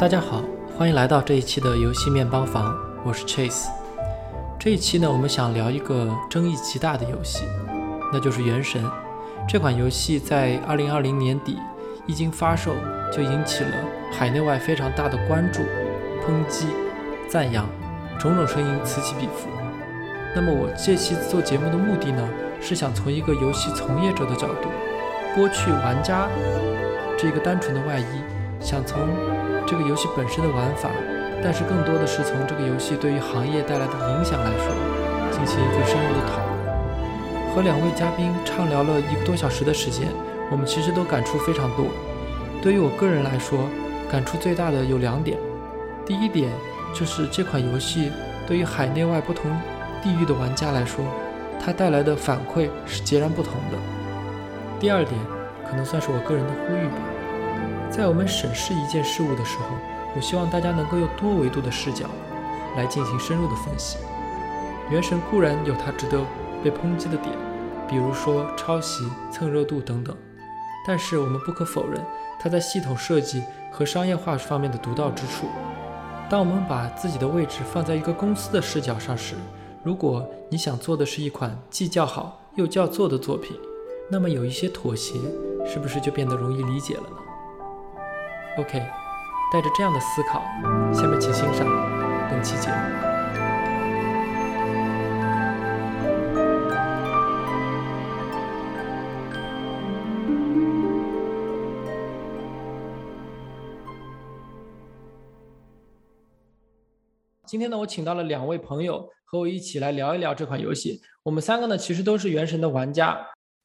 大家好，欢迎来到这一期的游戏面包房，我是 Chase。这一期呢，我们想聊一个争议极大的游戏，那就是《原神》这款游戏。在二零二零年底一经发售，就引起了海内外非常大的关注、抨击、赞扬，种种声音此起彼伏。那么我这期做节目的目的呢，是想从一个游戏从业者的角度，剥去玩家这个单纯的外衣，想从。这个游戏本身的玩法，但是更多的是从这个游戏对于行业带来的影响来说，进行一个深入的讨论。和两位嘉宾畅聊了一个多小时的时间，我们其实都感触非常多。对于我个人来说，感触最大的有两点。第一点就是这款游戏对于海内外不同地域的玩家来说，它带来的反馈是截然不同的。第二点，可能算是我个人的呼吁吧。在我们审视一件事物的时候，我希望大家能够用多维度的视角来进行深入的分析。原神固然有它值得被抨击的点，比如说抄袭、蹭热度等等，但是我们不可否认它在系统设计和商业化方面的独到之处。当我们把自己的位置放在一个公司的视角上时，如果你想做的是一款既叫好又叫座的作品，那么有一些妥协，是不是就变得容易理解了呢？OK，带着这样的思考，下面请欣赏本期节目。今天呢，我请到了两位朋友和我一起来聊一聊这款游戏。我们三个呢，其实都是《原神》的玩家，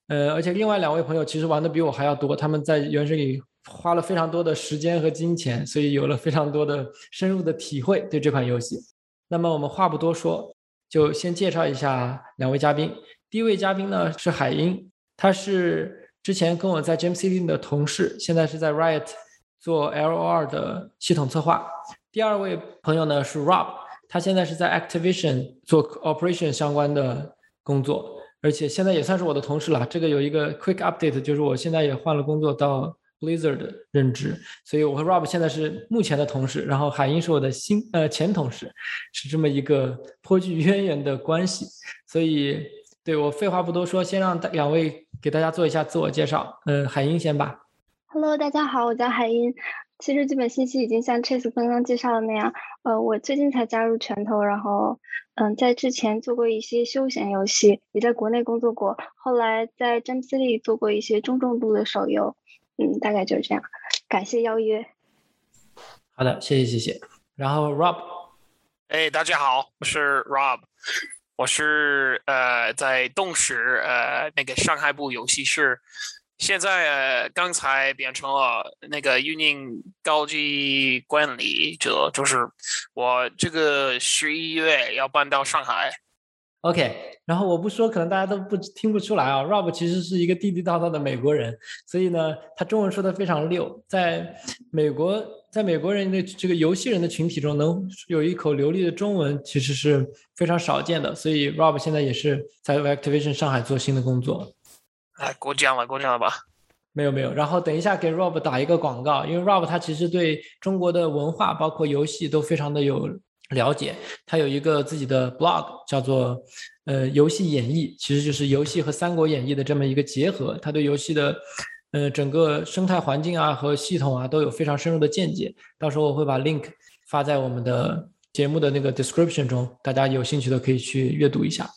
呃，而且另外两位朋友其实玩的比我还要多，他们在《原神》里。花了非常多的时间和金钱，所以有了非常多的深入的体会对这款游戏。那么我们话不多说，就先介绍一下两位嘉宾。第一位嘉宾呢是海英，他是之前跟我在 Jam City 的同事，现在是在 Riot 做 LOR 的系统策划。第二位朋友呢是 Rob，他现在是在 Activision 做 Operation 相关的工作，而且现在也算是我的同事了。这个有一个 Quick Update，就是我现在也换了工作到。Blizzard 的任职，所以我和 Rob 现在是目前的同事，然后海英是我的新呃前同事，是这么一个颇具渊源的关系。所以，对我废话不多说，先让两位给大家做一下自我介绍。嗯，海英先吧。Hello，大家好，我叫海英。其实基本信息已经像 Chase 刚刚介绍的那样，呃，我最近才加入拳头，然后嗯，在之前做过一些休闲游戏，也在国内工作过，后来在 Jam City 做过一些中重度的手游。嗯，大概就是这样。感谢邀约。好的，谢谢谢谢。然后 Rob，哎，大家好，我是 Rob，我是呃在动视呃那个上海部游戏室，现在呃刚才变成了那个运营高级管理者，就是我这个十一月要搬到上海。OK，然后我不说，可能大家都不听不出来啊。Rob 其实是一个地地道道的美国人，所以呢，他中文说的非常溜。在美国，在美国人的这个游戏人的群体中，能有一口流利的中文，其实是非常少见的。所以 Rob 现在也是在 Activision 上海做新的工作。哎，过奖了，过奖了吧？没有没有。然后等一下给 Rob 打一个广告，因为 Rob 他其实对中国的文化，包括游戏都非常的有。了解，他有一个自己的 blog，叫做呃游戏演绎，其实就是游戏和三国演义的这么一个结合。他对游戏的呃整个生态环境啊和系统啊都有非常深入的见解。到时候我会把 link 发在我们的节目的那个 description 中，大家有兴趣的可以去阅读一下。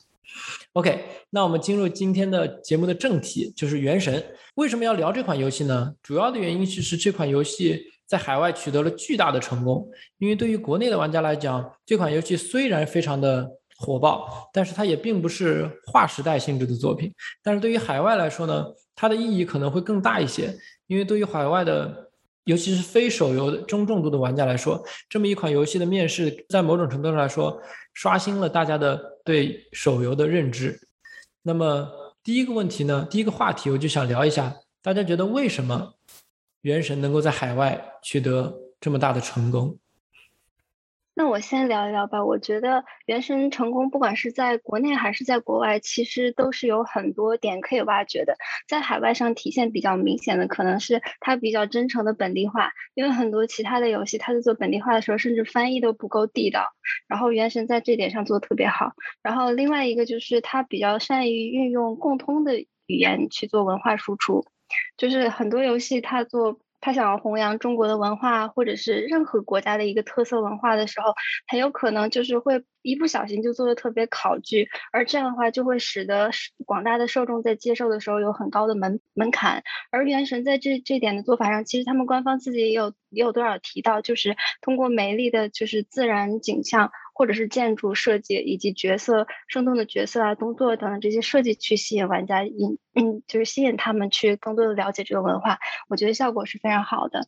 OK，那我们进入今天的节目的正题，就是《原神》。为什么要聊这款游戏呢？主要的原因其实这款游戏。在海外取得了巨大的成功，因为对于国内的玩家来讲，这款游戏虽然非常的火爆，但是它也并不是划时代性质的作品。但是对于海外来说呢，它的意义可能会更大一些，因为对于海外的，尤其是非手游的中重度的玩家来说，这么一款游戏的面世，在某种程度上来说，刷新了大家的对手游的认知。那么第一个问题呢，第一个话题我就想聊一下，大家觉得为什么？原神能够在海外取得这么大的成功，那我先聊一聊吧。我觉得《原神》成功，不管是在国内还是在国外，其实都是有很多点可以挖掘的。在海外上体现比较明显的，可能是它比较真诚的本地化，因为很多其他的游戏，它在做本地化的时候，甚至翻译都不够地道。然后《原神》在这点上做的特别好。然后另外一个就是它比较善于运用共通的语言去做文化输出，就是很多游戏它做。他想要弘扬中国的文化，或者是任何国家的一个特色文化的时候，很有可能就是会一不小心就做的特别考据，而这样的话就会使得广大的受众在接受的时候有很高的门门槛。而原神在这这点的做法上，其实他们官方自己也有也有多少提到，就是通过美丽的就是自然景象。或者是建筑设计以及角色生动的角色啊、动作等等这些设计去吸引玩家，引嗯就是吸引他们去更多的了解这个文化，我觉得效果是非常好的。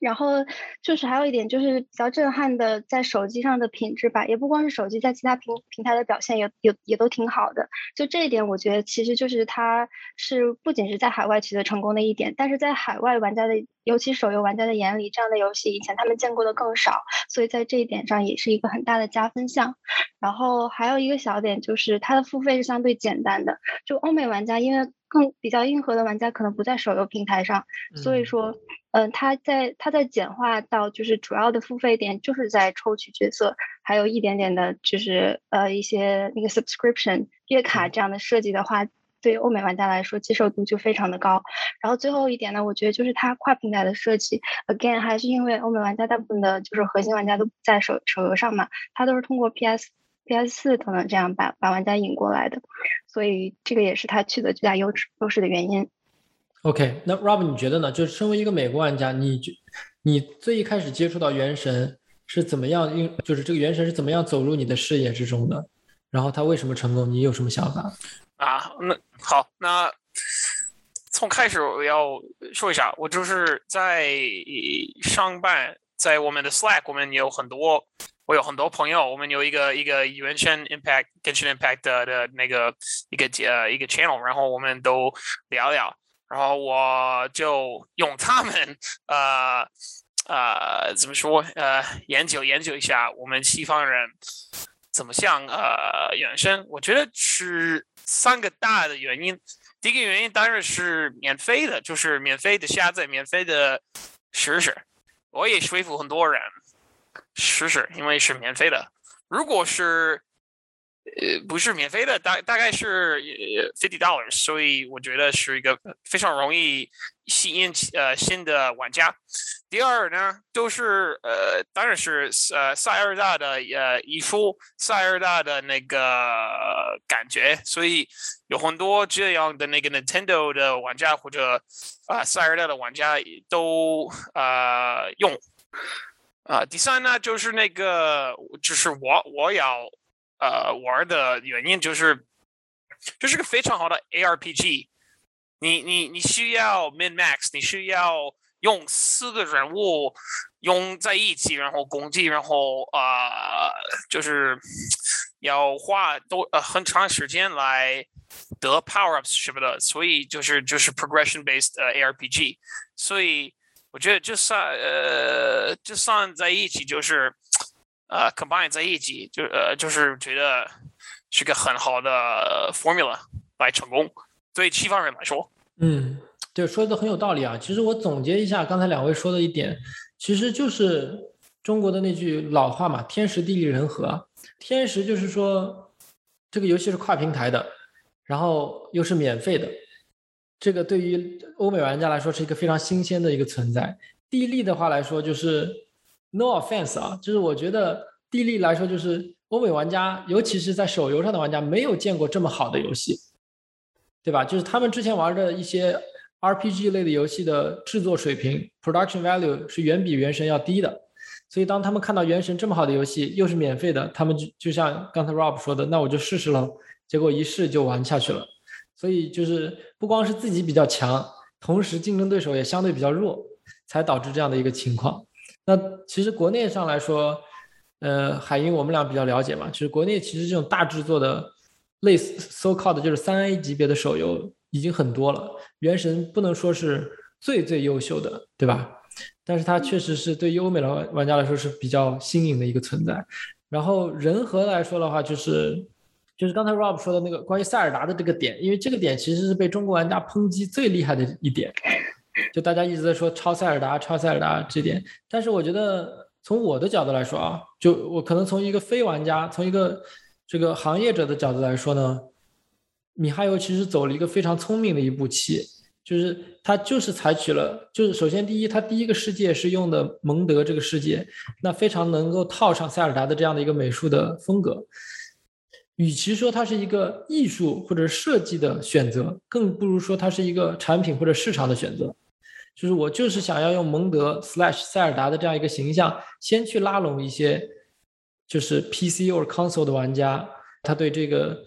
然后就是还有一点就是比较震撼的，在手机上的品质吧，也不光是手机，在其他平平台的表现也也也都挺好的。就这一点，我觉得其实就是它是不仅是在海外取得成功的一点，但是在海外玩家的，尤其手游玩家的眼里，这样的游戏以前他们见过的更少，所以在这一点上也是一个很大的加分项。然后还有一个小点就是它的付费是相对简单的，就欧美玩家因为。更比较硬核的玩家可能不在手游平台上，所以说，嗯，他在他在简化到就是主要的付费点就是在抽取角色，还有一点点的就是呃一些那个 subscription 月卡这样的设计的话，对欧美玩家来说接受度就非常的高。然后最后一点呢，我觉得就是它跨平台的设计，again 还是因为欧美玩家大部分的就是核心玩家都不在手手游上嘛，它都是通过 PS。PS 四可能这样把把玩家引过来的，所以这个也是他取得巨大优势优势的原因。OK，那 Rob 你觉得呢？就是身为一个美国玩家，你就你最一开始接触到原神是怎么样？因就是这个原神是怎么样走入你的视野之中的？然后他为什么成功？你有什么想法？啊，那好，那从开始我要说一下，我就是在上班，在我们的 Slack，我们有很多。我有很多朋友，我们有一个一个原神 Impact、原神 Impact 的的那个一个呃一个 channel，然后我们都聊聊，然后我就用他们呃呃怎么说呃研究研究一下我们西方人怎么像呃原生。我觉得是三个大的原因。第一个原因当然是免费的，就是免费的下载，免费的试试。我也说服很多人。试试，因为是免费的。如果是呃不是免费的，大大概是 fifty dollars，所以我觉得是一个非常容易吸引呃新的玩家。第二呢，就是呃当然是呃塞尔达的呃艺术，塞尔达的那个感觉，所以有很多这样的那个 Nintendo 的玩家或者啊塞尔达的玩家都呃用。啊，第三呢，就是那个，就是我我要呃玩的原因，就是这是个非常好的 ARPG。你你你需要 min max，你需要用四个人物用在一起，然后攻击，然后啊，就是要花多呃很长时间来得 power ups 什么的，所以就是就是 progression based 呃 ARPG，所以。我觉得就算呃，就算在一起，就是呃，combine 在一起，就呃，就是觉得是个很好的 formula 来成功。对西方人来说，嗯，对，说的很有道理啊。其实我总结一下刚才两位说的一点，其实就是中国的那句老话嘛，“天时地利人和”。天时就是说这个游戏是跨平台的，然后又是免费的。这个对于欧美玩家来说是一个非常新鲜的一个存在。地利的话来说，就是 no offense 啊，就是我觉得地利来说，就是欧美玩家，尤其是在手游上的玩家，没有见过这么好的游戏，对吧？就是他们之前玩的一些 RPG 类的游戏的制作水平 （production value） 是远比原神要低的。所以当他们看到原神这么好的游戏，又是免费的，他们就就像刚才 Rob 说的，那我就试试了。结果一试就玩下去了。所以就是不光是自己比较强，同时竞争对手也相对比较弱，才导致这样的一个情况。那其实国内上来说，呃，海英我们俩比较了解嘛，其实国内其实这种大制作的类似 so called 就是三 A 级别的手游已经很多了。原神不能说是最最优秀的，对吧？但是它确实是对于欧美的玩家来说是比较新颖的一个存在。然后人和来说的话，就是就是刚才 Rob 说的那个关于塞尔达的这个点，因为这个点其实是被中国玩家抨击最厉害的一点，就大家一直在说超塞尔达、超塞尔达这点。但是我觉得从我的角度来说啊，就我可能从一个非玩家，从一个这个行业者的角度来说呢，米哈游其实走了一个非常聪明的一步棋。就是他就是采取了，就是首先第一，他第一个世界是用的蒙德这个世界，那非常能够套上塞尔达的这样的一个美术的风格。与其说它是一个艺术或者设计的选择，更不如说它是一个产品或者市场的选择。就是我就是想要用蒙德 slash 塞尔达的这样一个形象，先去拉拢一些就是 PC 或者 console 的玩家，他对这个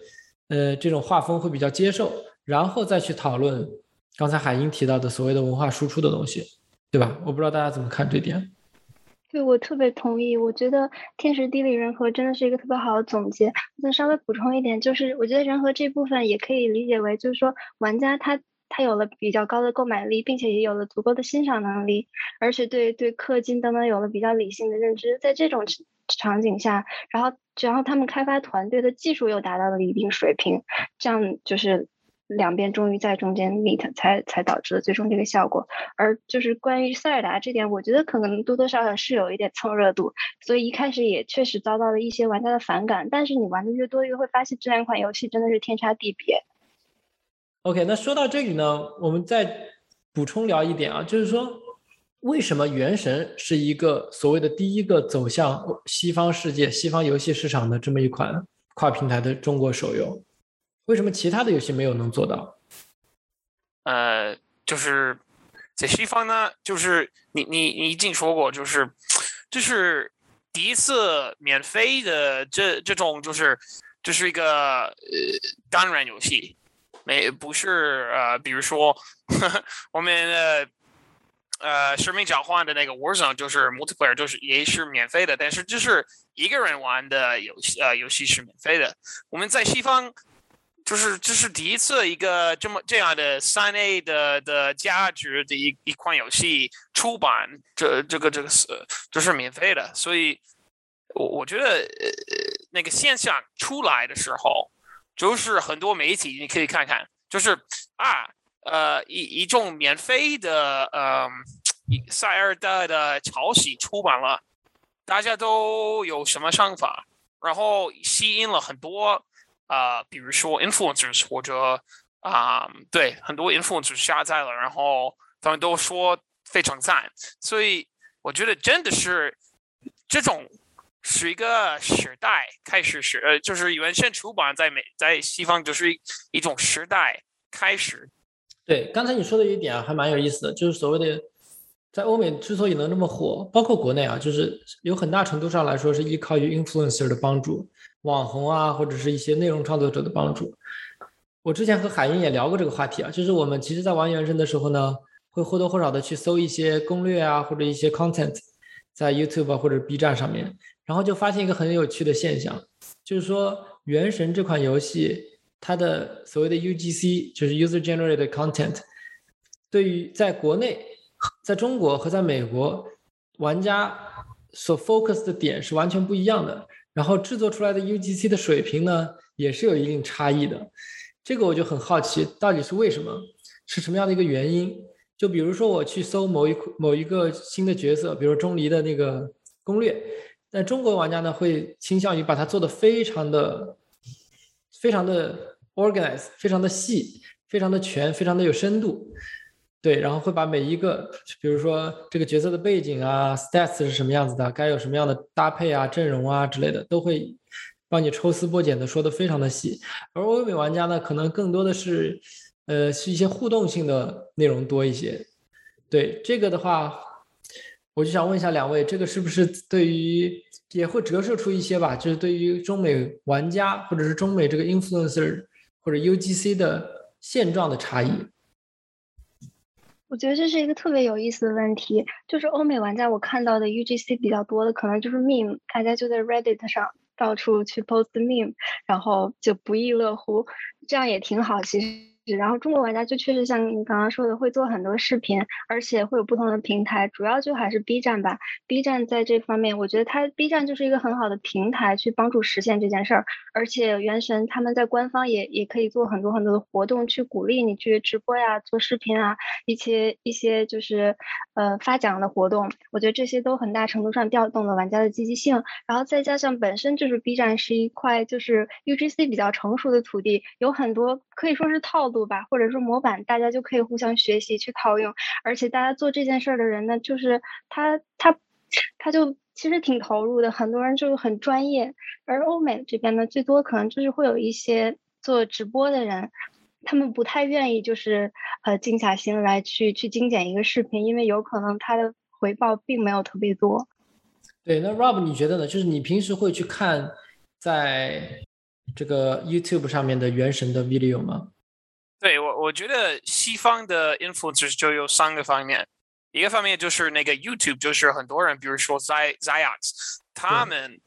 呃这种画风会比较接受，然后再去讨论。刚才海英提到的所谓的文化输出的东西，对吧？我不知道大家怎么看这点。对，我特别同意。我觉得天时地利人和真的是一个特别好的总结。再稍微补充一点，就是我觉得人和这部分也可以理解为，就是说玩家他他有了比较高的购买力，并且也有了足够的欣赏能力，而且对对氪金等等有了比较理性的认知。在这种场景下，然后然后他们开发团队的技术又达到了一定水平，这样就是。两边终于在中间 meet，才才导致了最终这个效果。而就是关于塞尔达这点，我觉得可能多多少少是有一点蹭热度，所以一开始也确实遭到了一些玩家的反感。但是你玩的越多，越会发现这两款游戏真的是天差地别。OK，那说到这里呢，我们再补充聊一点啊，就是说为什么《原神》是一个所谓的第一个走向西方世界、西方游戏市场的这么一款跨平台的中国手游？为什么其他的游戏没有能做到？呃，就是在西方呢，就是你你你已经说过，就是就是第一次免费的这这种，就是这是一个呃单人游戏，没不是呃，比如说我们的呃使命召唤的那个 Warzone，就是 multiplayer，就是也是免费的，但是就是一个人玩的游戏呃游戏是免费的。我们在西方。就是这是第一次一个这么这样的三 A 的的价值的一一款游戏出版，这这个这个是就是免费的，所以我我觉得呃那个现象出来的时候，就是很多媒体你可以看看，就是啊呃一一种免费的呃塞尔达的抄袭出版了，大家都有什么想法，然后吸引了很多。啊，比如说 influencers 或者啊，对，很多 influencers 下载了，然后他们都说非常赞，所以我觉得真的是这种是一个时代开始是呃，就是原先出版在美在西方就是一种时代开始。对，刚才你说的一点啊，还蛮有意思的，就是所谓的在欧美之所以能这么火，包括国内啊，就是有很大程度上来说是依靠于 influencer 的帮助。网红啊，或者是一些内容创作者的帮助。我之前和海英也聊过这个话题啊，就是我们其实在玩原神的时候呢，会或多或少的去搜一些攻略啊，或者一些 content，在 YouTube 或者 B 站上面，然后就发现一个很有趣的现象，就是说原神这款游戏它的所谓的 UGC，就是 User Generated Content，对于在国内、在中国和在美国玩家所 focus 的点是完全不一样的。然后制作出来的 UGC 的水平呢，也是有一定差异的。这个我就很好奇，到底是为什么？是什么样的一个原因？就比如说我去搜某一某一个新的角色，比如钟离的那个攻略，但中国玩家呢会倾向于把它做的非常的、非常的 organized，非常的细，非常的全，非常的有深度。对，然后会把每一个，比如说这个角色的背景啊，stats 是什么样子的，该有什么样的搭配啊、阵容啊之类的，都会帮你抽丝剥茧的说的非常的细。而欧美玩家呢，可能更多的是，呃，是一些互动性的内容多一些。对这个的话，我就想问一下两位，这个是不是对于也会折射出一些吧？就是对于中美玩家或者是中美这个 influencer 或者 UGC 的现状的差异？我觉得这是一个特别有意思的问题，就是欧美玩家我看到的 UGC 比较多的，可能就是 meme，大家就在 Reddit 上到处去 post meme，然后就不亦乐乎，这样也挺好。其实然后中国玩家就确实像你刚刚说的，会做很多视频，而且会有不同的平台，主要就还是 B 站吧。B 站在这方面，我觉得它 B 站就是一个很好的平台，去帮助实现这件事儿。而且原神他们在官方也也可以做很多很多的活动，去鼓励你去直播呀、做视频啊，一些一些就是呃发奖的活动。我觉得这些都很大程度上调动了玩家的积极性。然后再加上本身就是 B 站是一块就是 UGC 比较成熟的土地，有很多可以说是套路吧，或者说模板，大家就可以互相学习去套用。而且大家做这件事儿的人呢，就是他他他就其实挺投入的，很多人就是很专业。而欧美这边呢，最多可能就是会有一些做直播的人，他们不太愿意就是呃静下心来去去精简一个视频，因为有可能他的回报并没有特别多。对，那 Rob 你觉得呢？就是你平时会去看在这个 YouTube 上面的原神的 video 吗？对我，我觉得西方的 influencers 就有三个方面，一个方面就是那个 YouTube，就是很多人，比如说 Z Ziox，他们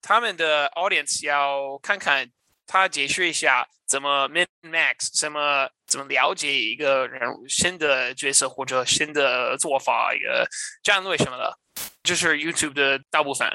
他们的 audience 要看看他解释一下怎么 min max，怎么怎么了解一个人新的角色或者新的做法，一个战略什么的，就是 YouTube 的大部分。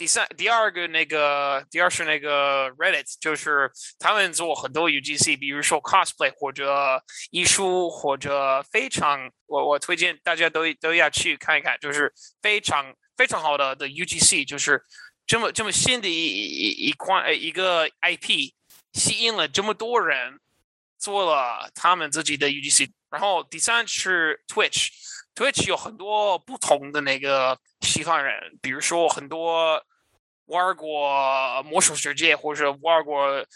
第三、第二个那个，第二是那个 Reddit，就是他们做很多 UGC，比如说 cosplay 或者艺术或者非常，我我推荐大家都都要去看一看，就是非常非常好的的 UGC，就是这么这么新的一一一块一个 IP，吸引了这么多人做了他们自己的 UGC。然后第三是 Twitch Twitch 有很多不同的那个西方人，比如说很多。玩过魔兽世界或者玩过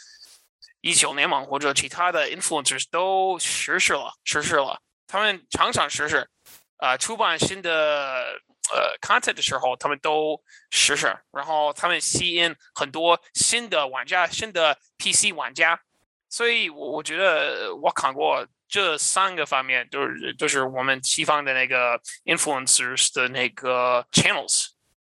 一九联盟或者其他的 influencers 都实施了，实施了。他们常常实施，呃，出版新的呃 content 的时候，他们都实施。然后他们吸引很多新的玩家，新的 PC 玩家。所以，我我觉得我看过这三个方面，就是就是我们西方的那个 influencers 的那个 channels。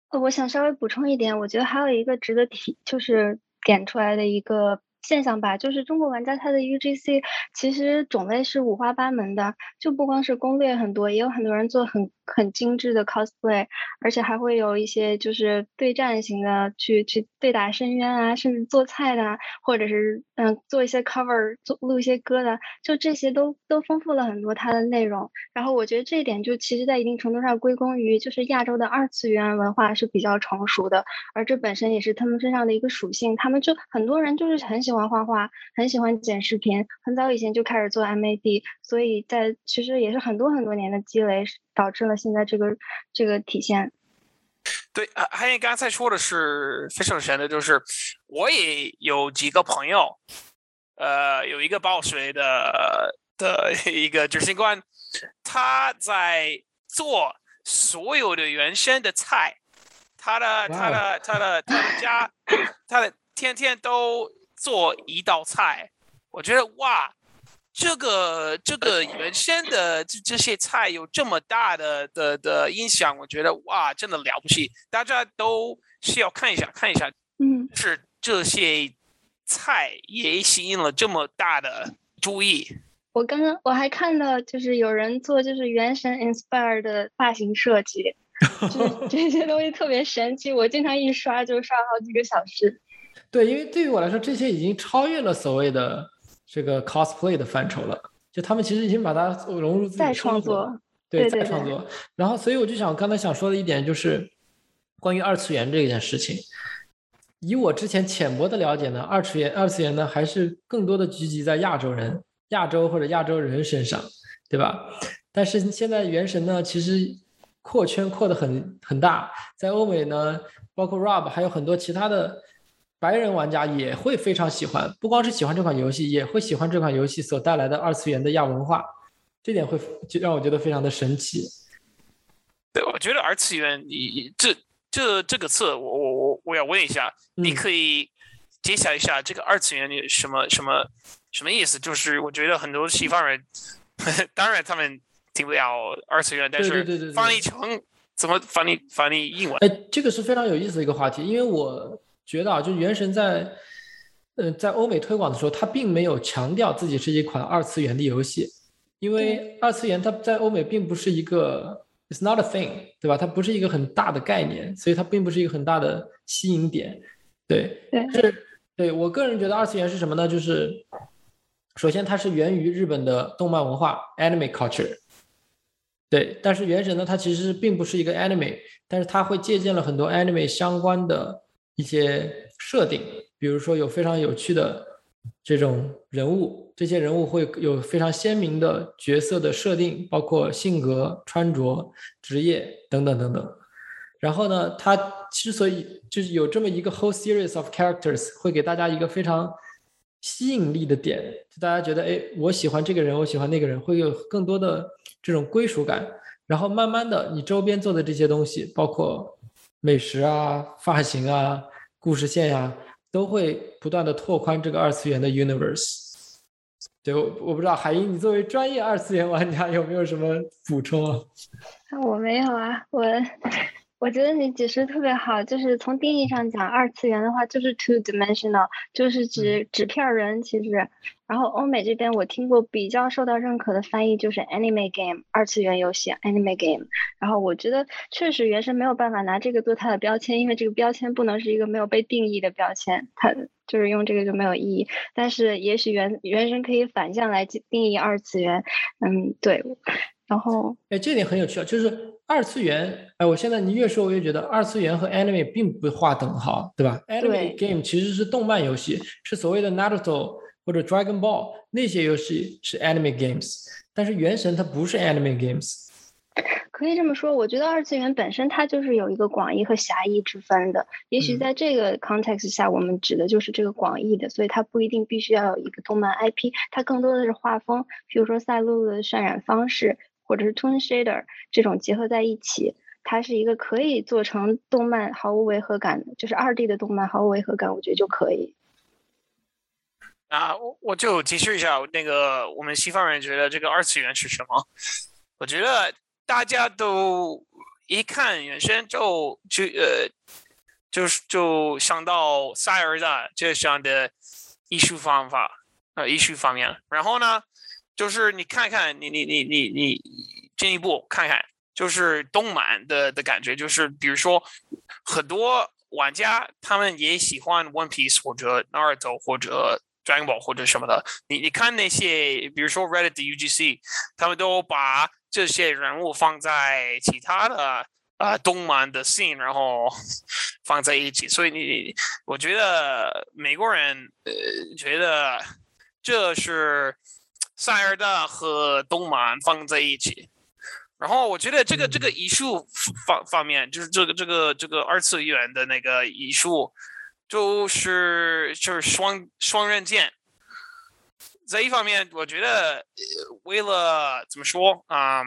呃，我想稍微补充一点，我觉得还有一个值得提，就是点出来的一个。现象吧，就是中国玩家他的 UGC 其实种类是五花八门的，就不光是攻略很多，也有很多人做很很精致的 cosplay，而且还会有一些就是对战型的，去去对打深渊啊，甚至做菜的，或者是嗯做一些 cover，做录一些歌的，就这些都都丰富了很多它的内容。然后我觉得这一点就其实在一定程度上归功于就是亚洲的二次元文化是比较成熟的，而这本身也是他们身上的一个属性，他们就很多人就是很喜。喜欢画画，很喜欢剪视频，很早以前就开始做 MAD，所以在其实也是很多很多年的积累，导致了现在这个这个体现。对，还有刚才说的是非常神的，就是我也有几个朋友，呃，有一个报水的的一个执行官，他在做所有的原生的菜，他的他的他的他的家，他的天天都。做一道菜，我觉得哇，这个这个原先的这这些菜有这么大的的的影响，我觉得哇，真的了不起，大家都需要看一下看一下，嗯，是这些菜也吸引了这么大的注意。我刚刚我还看到，就是有人做就是原神 inspire 的发型设计，就是 这些东西特别神奇，我经常一刷就刷好几个小时。对，因为对于我来说，这些已经超越了所谓的这个 cosplay 的范畴了。就他们其实已经把它融入自己再创作，对，再创作。然后，所以我就想刚才想说的一点就是，关于二次元这件事情。以我之前浅薄的了解呢，二次元二次元呢还是更多的聚集在亚洲人、亚洲或者亚洲人身上，对吧？但是现在原神呢，其实扩圈扩的很很大，在欧美呢，包括 Rob 还有很多其他的。白人玩家也会非常喜欢，不光是喜欢这款游戏，也会喜欢这款游戏所带来的二次元的亚文化，这点会就让我觉得非常的神奇。对，我觉得二次元，你这这这个词，我我我我要问一下，你可以揭晓一下这个二次元的什么什么什么意思？就是我觉得很多西方人，当然他们听不了二次元，但是翻译成怎么翻译翻译英文？哎，这个是非常有意思的一个话题，因为我。觉得啊，就原神在呃，在欧美推广的时候，它并没有强调自己是一款二次元的游戏，因为二次元它在欧美并不是一个，it's not a thing，对吧？它不是一个很大的概念，所以它并不是一个很大的吸引点。对，是，对我个人觉得二次元是什么呢？就是首先它是源于日本的动漫文化 （anime culture）。对，但是《原神》呢，它其实并不是一个 anime，但是它会借鉴了很多 anime 相关的一些设定，比如说有非常有趣的这种人物，这些人物会有非常鲜明的角色的设定，包括性格、穿着、职业等等等等。然后呢，它之所以就是有这么一个 whole series of characters，会给大家一个非常吸引力的点，就大家觉得，哎，我喜欢这个人，我喜欢那个人，会有更多的。这种归属感，然后慢慢的，你周边做的这些东西，包括美食啊、发型啊、故事线呀，都会不断的拓宽这个二次元的 universe。对，我我不知道海英，你作为专业二次元玩家，有没有什么补充啊？我没有啊，我。我觉得你解释特别好，就是从定义上讲，二次元的话就是 two dimensional，就是指纸片人。其实，然后欧美这边我听过比较受到认可的翻译就是 anime game，二次元游戏 anime game。然后我觉得确实原神没有办法拿这个做它的标签，因为这个标签不能是一个没有被定义的标签，它就是用这个就没有意义。但是也许原原神可以反向来定义二次元，嗯，对。然后，哎，这点很有趣啊，就是二次元，哎，我现在你越说，我越觉得二次元和 anime 并不划等号，对吧？anime game 其实是动漫游戏，是所谓的 Naruto 或者 Dragon Ball 那些游戏是 anime games，但是原神它不是 anime games。可以这么说，我觉得二次元本身它就是有一个广义和狭义之分的。也许在这个 context 下，我们指的就是这个广义的，所以它不一定必须要有一个动漫 IP，它更多的是画风，比如说赛璐璐的渲染方式。或者是 Toon Shader 这种结合在一起，它是一个可以做成动漫毫无违和感的，就是二 D 的动漫毫无违和感，我觉得就可以。啊，我我就解释一下，那个我们西方人觉得这个二次元是什么？我觉得大家都一看原先就就呃，就是就想到塞尔达这样的艺术方法呃艺术方面，然后呢？就是你看看，你你你你你进一步看看，就是动漫的的感觉，就是比如说很多玩家他们也喜欢 One Piece 或者 Naruto 或者 Dragon Ball 或者什么的。你你看那些，比如说 Reddit 的 UGC，他们都把这些人物放在其他的呃动漫的 scene，然后 放在一起。所以你我觉得美国人呃觉得这是。塞尔达和动漫放在一起，然后我觉得这个这个艺术方方面，就是这个这个这个二次元的那个艺术，就是就是双双刃剑。在一方面，我觉得为了怎么说啊，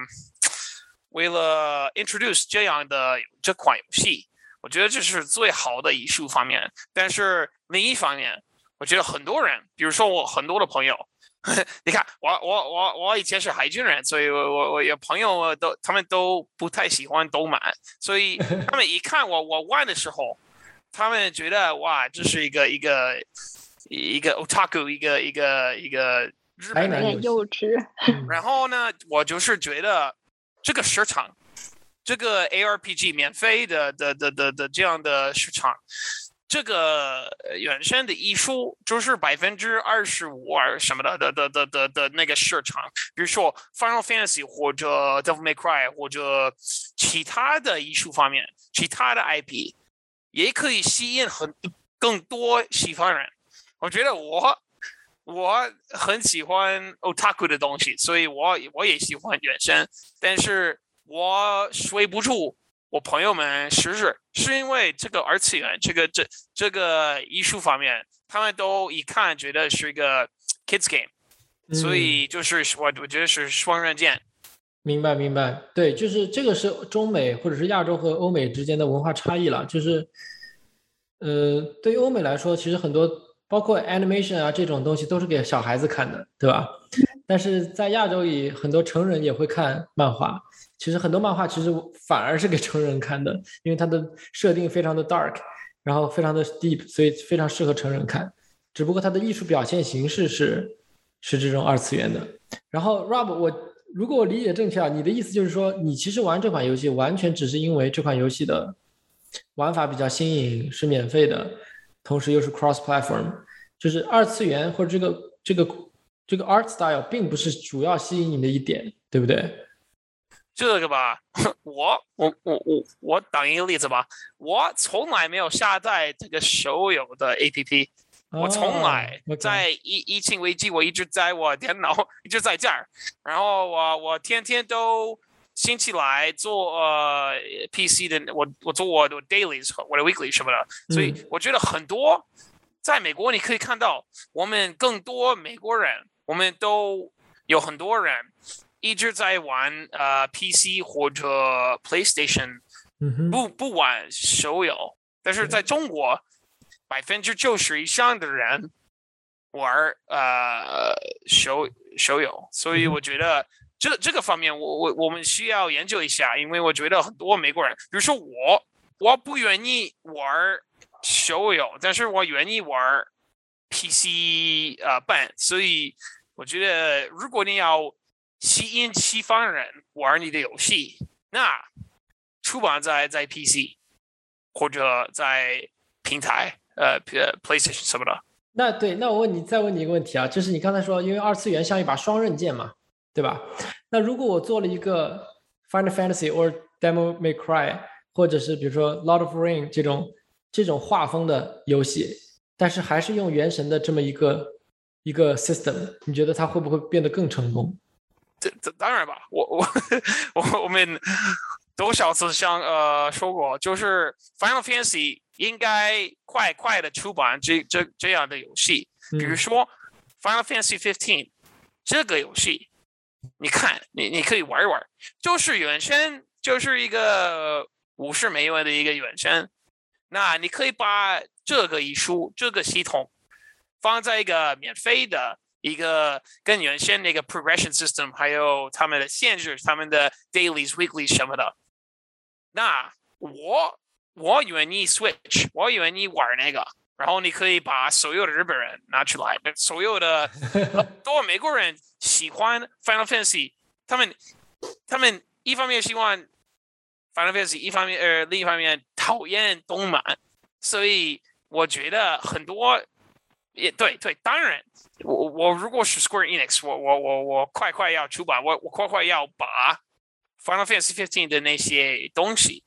为了 introduce 这样的这款游戏，我觉得这是最好的艺术方面。但是另一方面，我觉得很多人，比如说我很多的朋友。你看，我我我我以前是海军人，所以我我我有朋友都他们都不太喜欢动漫，所以他们一看我我玩的时候，他们觉得哇，这是一个一个一个 otaku，一个一个一个日本人幼稚。然后呢，我就是觉得这个市场，这个 ARPG 免费的的的的的这样的市场。这个原生的艺术就是百分之二十五啊什么的的的的的的那个市场，比如说 Final Fantasy 或者 Devil May Cry 或者其他的艺术方面，其他的 IP 也可以吸引很更多西方人。我觉得我我很喜欢 Otaku 的东西，所以我我也喜欢原声，但是我睡不住。我朋友们试试，是因为这个二次元，这个这这个艺术方面，他们都一看觉得是一个 kids game，所以就是我我觉得是双刃剑。明白明白，对，就是这个是中美或者是亚洲和欧美之间的文化差异了。就是，呃，对于欧美来说，其实很多包括 animation 啊这种东西都是给小孩子看的，对吧？但是在亚洲里，很多成人也会看漫画。其实很多漫画其实反而是给成人看的，因为它的设定非常的 dark，然后非常的 deep，所以非常适合成人看。只不过它的艺术表现形式是是这种二次元的。然后 Rob，我如果我理解正确啊，你的意思就是说，你其实玩这款游戏完全只是因为这款游戏的玩法比较新颖，是免费的，同时又是 cross platform，就是二次元或者这个这个这个 art style 并不是主要吸引你的一点，对不对？这个吧，我我我我我打一个例子吧，我从来没有下载这个手游的 APP，我从来在疫疫情危机，我一直在我电脑 一直在这儿，然后我我天天都兴起来做呃 PC 的，我我做我的 dailies 和我的 weekly 什么的，所以我觉得很多在美国你可以看到，我们更多美国人，我们都有很多人。一直在玩呃 PC 或者 PlayStation，不不玩手游，但是在中国，百分之九十以上的人玩呃手手游，所以我觉得这这个方面我我我们需要研究一下，因为我觉得很多美国人，比如说我，我不愿意玩手游，但是我愿意玩 PC 呃版，所以我觉得如果你要。吸引西方人玩你的游戏，那出版在在 PC 或者在平台，呃，PlayStation 什么的。那对，那我问你，再问你一个问题啊，就是你刚才说，因为二次元像一把双刃剑嘛，对吧？那如果我做了一个 Final Fantasy 或 Devil May Cry，或者是比如说 Lord of Ring 这种这种画风的游戏，但是还是用原神的这么一个一个 system，你觉得它会不会变得更成功？这这当然吧，我我 我我们多少次像呃说过，就是 Final Fantasy 应该快快的出版这这这样的游戏，比如说 Final Fantasy Fifteen 这个游戏，你看你你可以玩一玩，就是原生，就是一个五十美元的一个原生，那你可以把这个艺术这个系统放在一个免费的。一个跟原先那个 progression system，还有他们的限制，他们的 dailies、weekly 什么的。那我我愿意 switch，我愿意玩那个。然后你可以把所有的日本人拿出来，所有的 多美国人喜欢 Final Fantasy，他们他们一方面喜欢 Final Fantasy，一方面呃另一方面讨厌动漫，所以我觉得很多。也对对，当然，我我如果是 Square Enix，我我我我快快要出版，我我快快要把 Final Fantasy Fifteen 的那些东西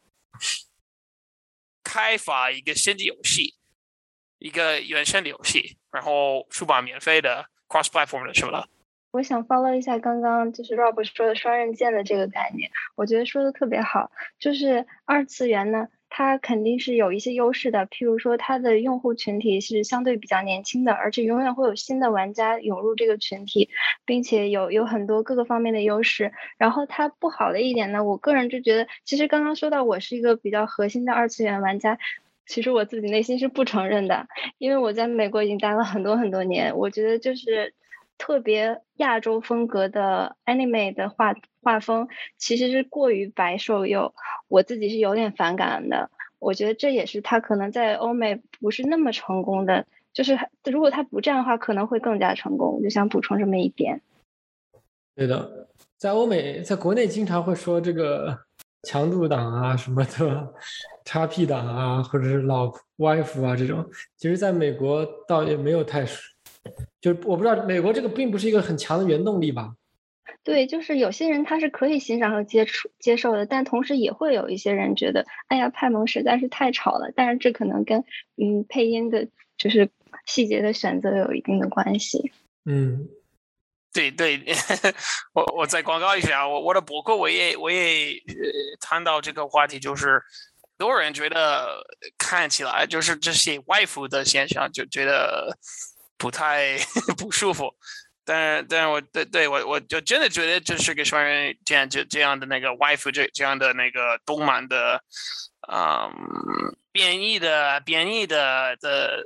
开发一个新的游戏，一个原生的游戏，然后出版免费的 Cross Platform 的什么的。我想 follow 一下刚刚就是 Rob 说的双刃剑的这个概念，我觉得说的特别好，就是二次元呢。它肯定是有一些优势的，譬如说它的用户群体是相对比较年轻的，而且永远会有新的玩家涌入这个群体，并且有有很多各个方面的优势。然后它不好的一点呢，我个人就觉得，其实刚刚说到我是一个比较核心的二次元玩家，其实我自己内心是不承认的，因为我在美国已经待了很多很多年，我觉得就是特别亚洲风格的 anime 的画。画风其实是过于白瘦幼，我自己是有点反感的。我觉得这也是他可能在欧美不是那么成功的。就是如果他不这样的话，可能会更加成功。我就想补充这么一点。对的，在欧美，在国内经常会说这个强度党啊什么的，叉 P 党啊，或者是老 wife 啊这种。其实，在美国倒也没有太，就是我不知道美国这个并不是一个很强的原动力吧。对，就是有些人他是可以欣赏和接触接受的，但同时也会有一些人觉得，哎呀，派蒙实在是太吵了。但是这可能跟嗯配音的，就是细节的选择有一定的关系。嗯，对对，我我再广告一下，我我的博客我也我也谈到这个话题，就是很多人觉得看起来就是这些外服的现象，就觉得不太 不舒服。但，但我对对我我就真的觉得这是个双人这样这这样的那个外服这这样的那个动漫的，嗯，变异的变异的的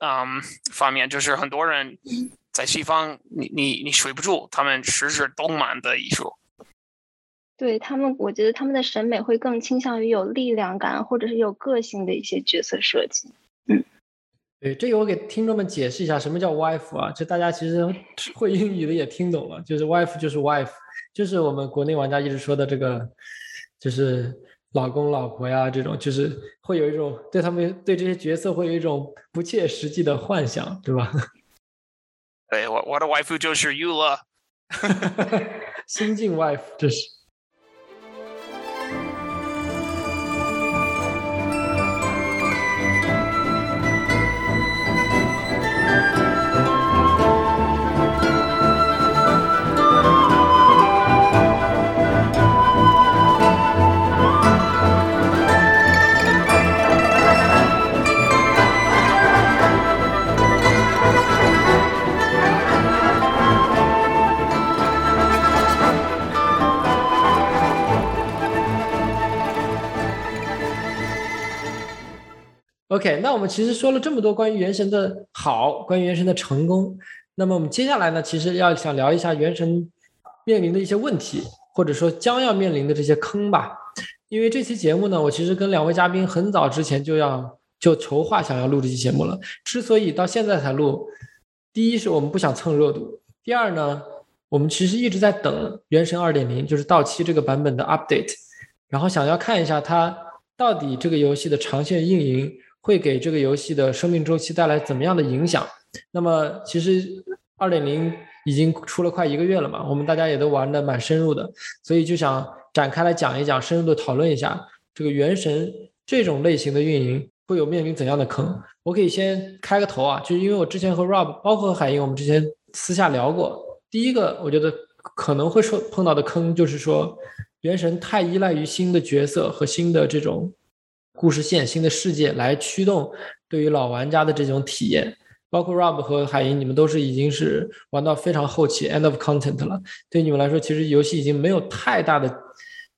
嗯方面，就是很多人在西方，你你你水不住，他们实施动漫的艺术。对他们，我觉得他们的审美会更倾向于有力量感或者是有个性的一些角色设计。嗯。对，这个我给听众们解释一下，什么叫 wife 啊？就大家其实 会英语的也听懂了，就是 wife 就是 wife，就是我们国内玩家一直说的这个，就是老公老婆呀这种，就是会有一种对他们对这些角色会有一种不切实际的幻想，对吧？对我我的 wife 就是 you 了，新晋 wife 这是。OK，那我们其实说了这么多关于原神的好，关于原神的成功，那么我们接下来呢，其实要想聊一下原神面临的一些问题，或者说将要面临的这些坑吧。因为这期节目呢，我其实跟两位嘉宾很早之前就要就筹划想要录这期节目了。之所以到现在才录，第一是我们不想蹭热度，第二呢，我们其实一直在等原神二点零，就是到期这个版本的 update，然后想要看一下它到底这个游戏的长线运营。会给这个游戏的生命周期带来怎么样的影响？那么其实二点零已经出了快一个月了嘛，我们大家也都玩的蛮深入的，所以就想展开来讲一讲，深入的讨论一下这个原神这种类型的运营会有面临怎样的坑。我可以先开个头啊，就因为我之前和 Rob 包括海英，我们之前私下聊过，第一个我觉得可能会受碰到的坑就是说，原神太依赖于新的角色和新的这种。故事线、新的世界来驱动对于老玩家的这种体验，包括 Rob 和海英，你们都是已经是玩到非常后期 end of content 了。对你们来说，其实游戏已经没有太大的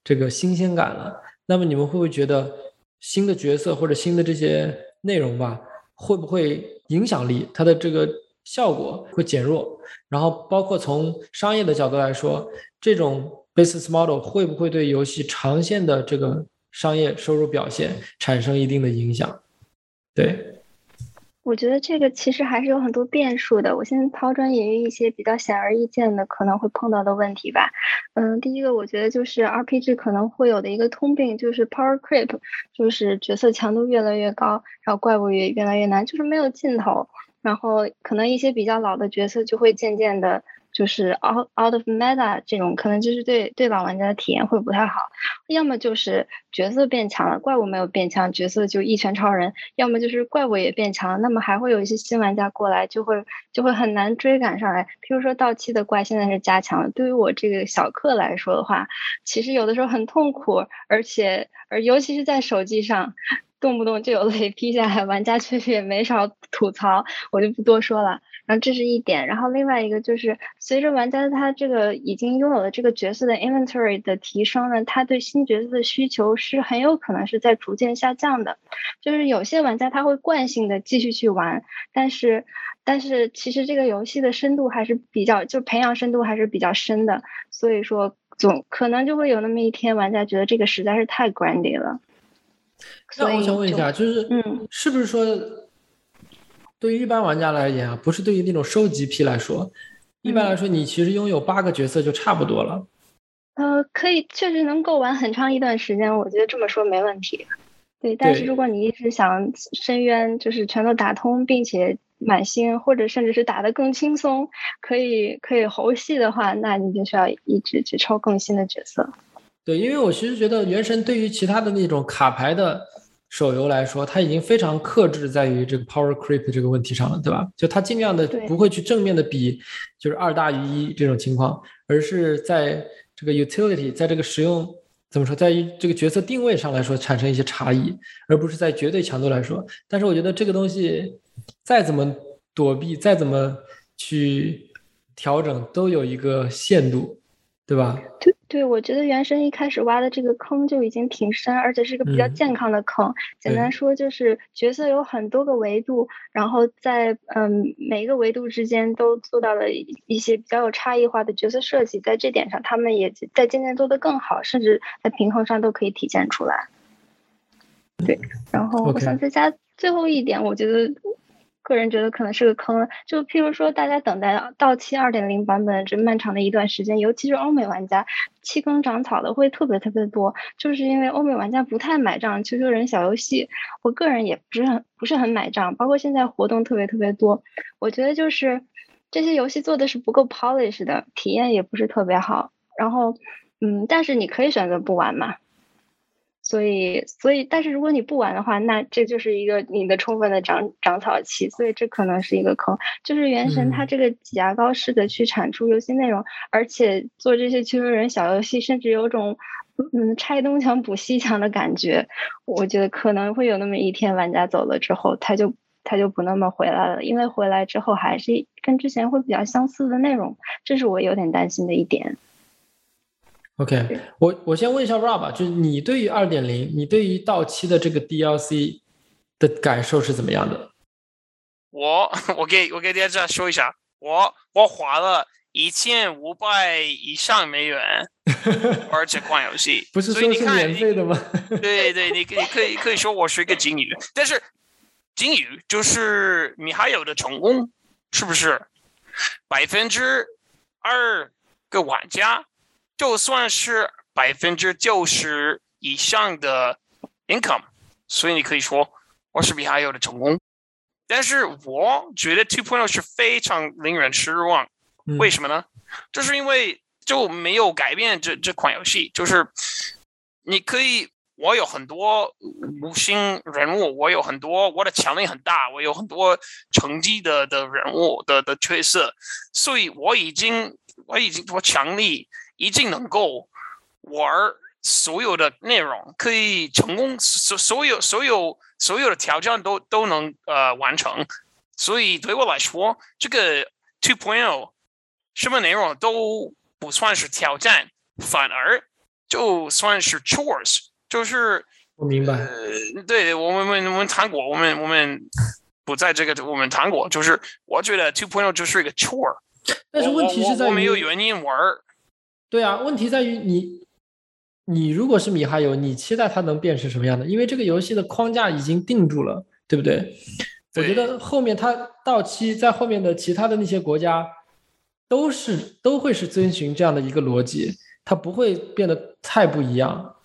这个新鲜感了。那么你们会不会觉得新的角色或者新的这些内容吧，会不会影响力它的这个效果会减弱？然后包括从商业的角度来说，这种 business model 会不会对游戏长线的这个？商业收入表现产生一定的影响，对，我觉得这个其实还是有很多变数的。我先抛砖引玉一些比较显而易见的可能会碰到的问题吧。嗯，第一个我觉得就是 RPG 可能会有的一个通病，就是 power creep，就是角色强度越来越高，然后怪物也越来越难，就是没有尽头。然后可能一些比较老的角色就会渐渐的。就是 out out of meta 这种，可能就是对对老玩家的体验会不太好。要么就是角色变强了，怪物没有变强，角色就一拳超人；要么就是怪物也变强，那么还会有一些新玩家过来，就会就会很难追赶上来。譬如说到期的怪现在是加强了，对于我这个小氪来说的话，其实有的时候很痛苦，而且而尤其是在手机上。动不动就有雷劈下来，玩家确实也没少吐槽，我就不多说了。然后这是一点，然后另外一个就是随着玩家他这个已经拥有了这个角色的 inventory 的提升呢，他对新角色的需求是很有可能是在逐渐下降的。就是有些玩家他会惯性的继续去玩，但是但是其实这个游戏的深度还是比较，就培养深度还是比较深的，所以说总可能就会有那么一天，玩家觉得这个实在是太 grindy 了。那我想问一下，就是，嗯，是不是说，对于一般玩家来言啊，不是对于那种收集癖来说，一般来说，你其实拥有八个角色就差不多了。呃，可以，确实能够玩很长一段时间，我觉得这么说没问题。对，但是如果你一直想深渊，就是全都打通，并且满星，或者甚至是打得更轻松，可以可以猴戏的话，那你就需要一直去抽更新的角色。对，因为我其实觉得《原神》对于其他的那种卡牌的手游来说，它已经非常克制在于这个 power creep 这个问题上了，对吧？就它尽量的不会去正面的比，就是二大于一这种情况，而是在这个 utility，在这个使用怎么说，在于这个角色定位上来说产生一些差异，而不是在绝对强度来说。但是我觉得这个东西再怎么躲避，再怎么去调整，都有一个限度。对吧？对对，我觉得原神一开始挖的这个坑就已经挺深，而且是一个比较健康的坑。简单说就是角色有很多个维度，然后在嗯每一个维度之间都做到了一些比较有差异化的角色设计，在这点上他们也在渐渐做得更好，甚至在平衡上都可以体现出来。对，然后我想再加最后一点，我觉得。个人觉得可能是个坑。就譬如说，大家等待到期二点零版本这漫长的一段时间，尤其是欧美玩家弃坑长草的会特别特别多，就是因为欧美玩家不太买账 QQ 人小游戏，我个人也不是很不是很买账。包括现在活动特别特别多，我觉得就是这些游戏做的是不够 polish 的，体验也不是特别好。然后，嗯，但是你可以选择不玩嘛。所以，所以，但是如果你不玩的话，那这就是一个你的充分的长长草期，所以这可能是一个坑。就是原神它这个挤牙膏式的去产出游戏内容，而且做这些 QQ 人小游戏，甚至有种嗯拆东墙补西墙的感觉。我觉得可能会有那么一天，玩家走了之后，他就他就不那么回来了，因为回来之后还是跟之前会比较相似的内容，这是我有点担心的一点。OK，我我先问一下 Rob，就是你对于二点零，你对于到期的这个 DLC 的感受是怎么样的？我 我给我给大家说一下，我我花了一千五百以上美元 玩这款游戏，不是说是免费的吗？对对，你可以可以可以说我是一个金鱼，但是金鱼就是米哈游的成功，是不是？百分之二个玩家。就算是百分之九十以上的 income，所以你可以说我是比还有的成功。但是我觉得 two point 是非常令人失望。为什么呢？就是因为就没有改变这这款游戏。就是你可以，我有很多五星人物，我有很多我的强力很大，我有很多成绩的的人物的的角色，所以我已经我已经我强力。已经能够玩所有的内容，可以成功所所有所有所有的挑战都都能呃完成，所以对我来说，这个 two point o 什么内容都不算是挑战，反而就算是 chores，就是我明白，对我们我们我们谈过，我们我们不在这个我们谈过，就是我觉得 two point 就是一个 chore，但是问题是在我没有原因玩。对啊，问题在于你，你如果是米哈游，你期待它能变成什么样的？因为这个游戏的框架已经定住了，对不对？我觉得后面它到期，在后面的其他的那些国家，都是都会是遵循这样的一个逻辑，它不会变得太不一样。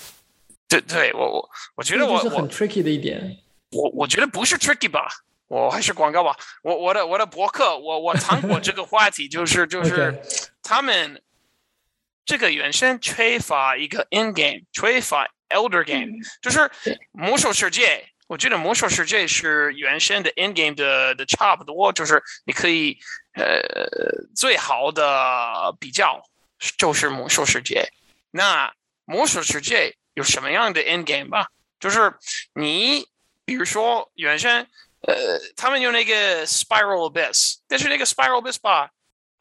对，对我我我觉得我是很 tricky 的一点。我我觉得不是 tricky 吧，我还是广告吧。我我的我的博客，我我谈过这个话题，就是就 是他们。这个原生缺乏一个 in game，缺乏 elder game，就是魔兽世界。我觉得魔兽世界是原生的 in game 的的差不多，就是你可以呃最好的比较就是魔兽世界。那魔兽世界有什么样的 in game 吧？就是你比如说原生呃他们用那个 spiral abyss，但是那个 spiral abyss 吧，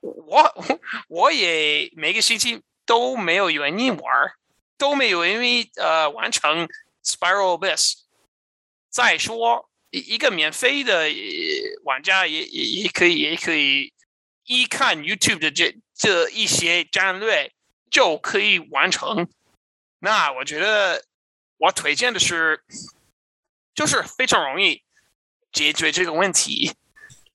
我我也每个星期。都没有原因玩，都没有因为呃完成 Spiral Abyss。再说一一个免费的玩家也也也可以也可以一看 YouTube 的这这一些战略就可以完成。那我觉得我推荐的是，就是非常容易解决这个问题，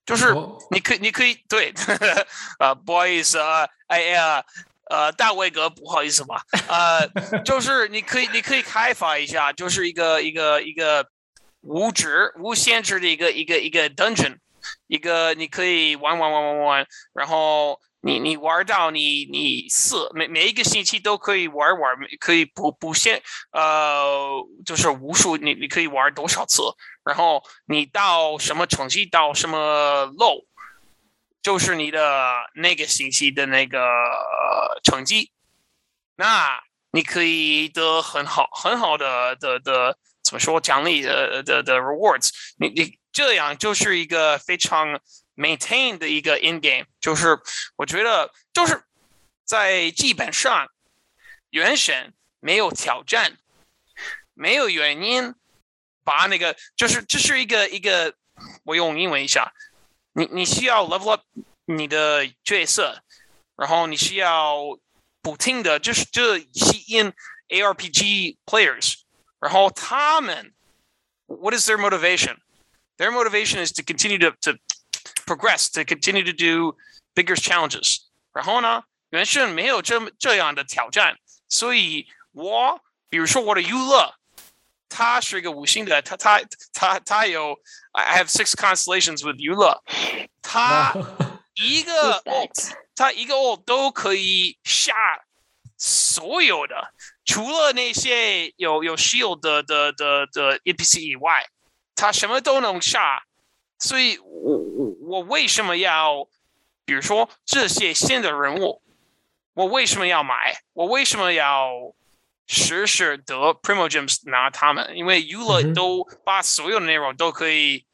就是你可你可以对 啊 boys 啊，哎呀。呃，大卫哥，不好意思吧？呃，就是你可以，你可以开发一下，就是一个一个一个无止无限制的一个一个一个 dungeon，一个你可以玩玩玩玩玩，然后你你玩到你你四每每一个星期都可以玩玩，可以不不限呃，就是无数你你可以玩多少次，然后你到什么成绩到什么 low。就是你的那个星期的那个成绩，那你可以得很好很好的的的怎么说奖励的的的 rewards，你你这样就是一个非常 maintain 的一个 in game，就是我觉得就是在基本上原神没有挑战，没有原因把那个就是这是一个一个我用英文一下。你你需要 level up 你的角色，然后你需要不停的就是这吸引 ARPG players，然后他们 what is their motivation？ their motivation is to continue to to progress, to continue to do bigger challenges。然后呢，原神没有这么这样的挑战，所以我比如说我的娱乐， 它是一个五星的，他他他他有 I have six constellations with 娱乐，他一个 它一个 O 都可以下所有的，除了那些有有 shield 的的的的 NPC 以外，他什么都能下。所以我我我为什么要，比如说这些新的人物，我为什么要买？我为什么要实时得 Primogems 拿他们？因为娱乐都把所有的内容都可以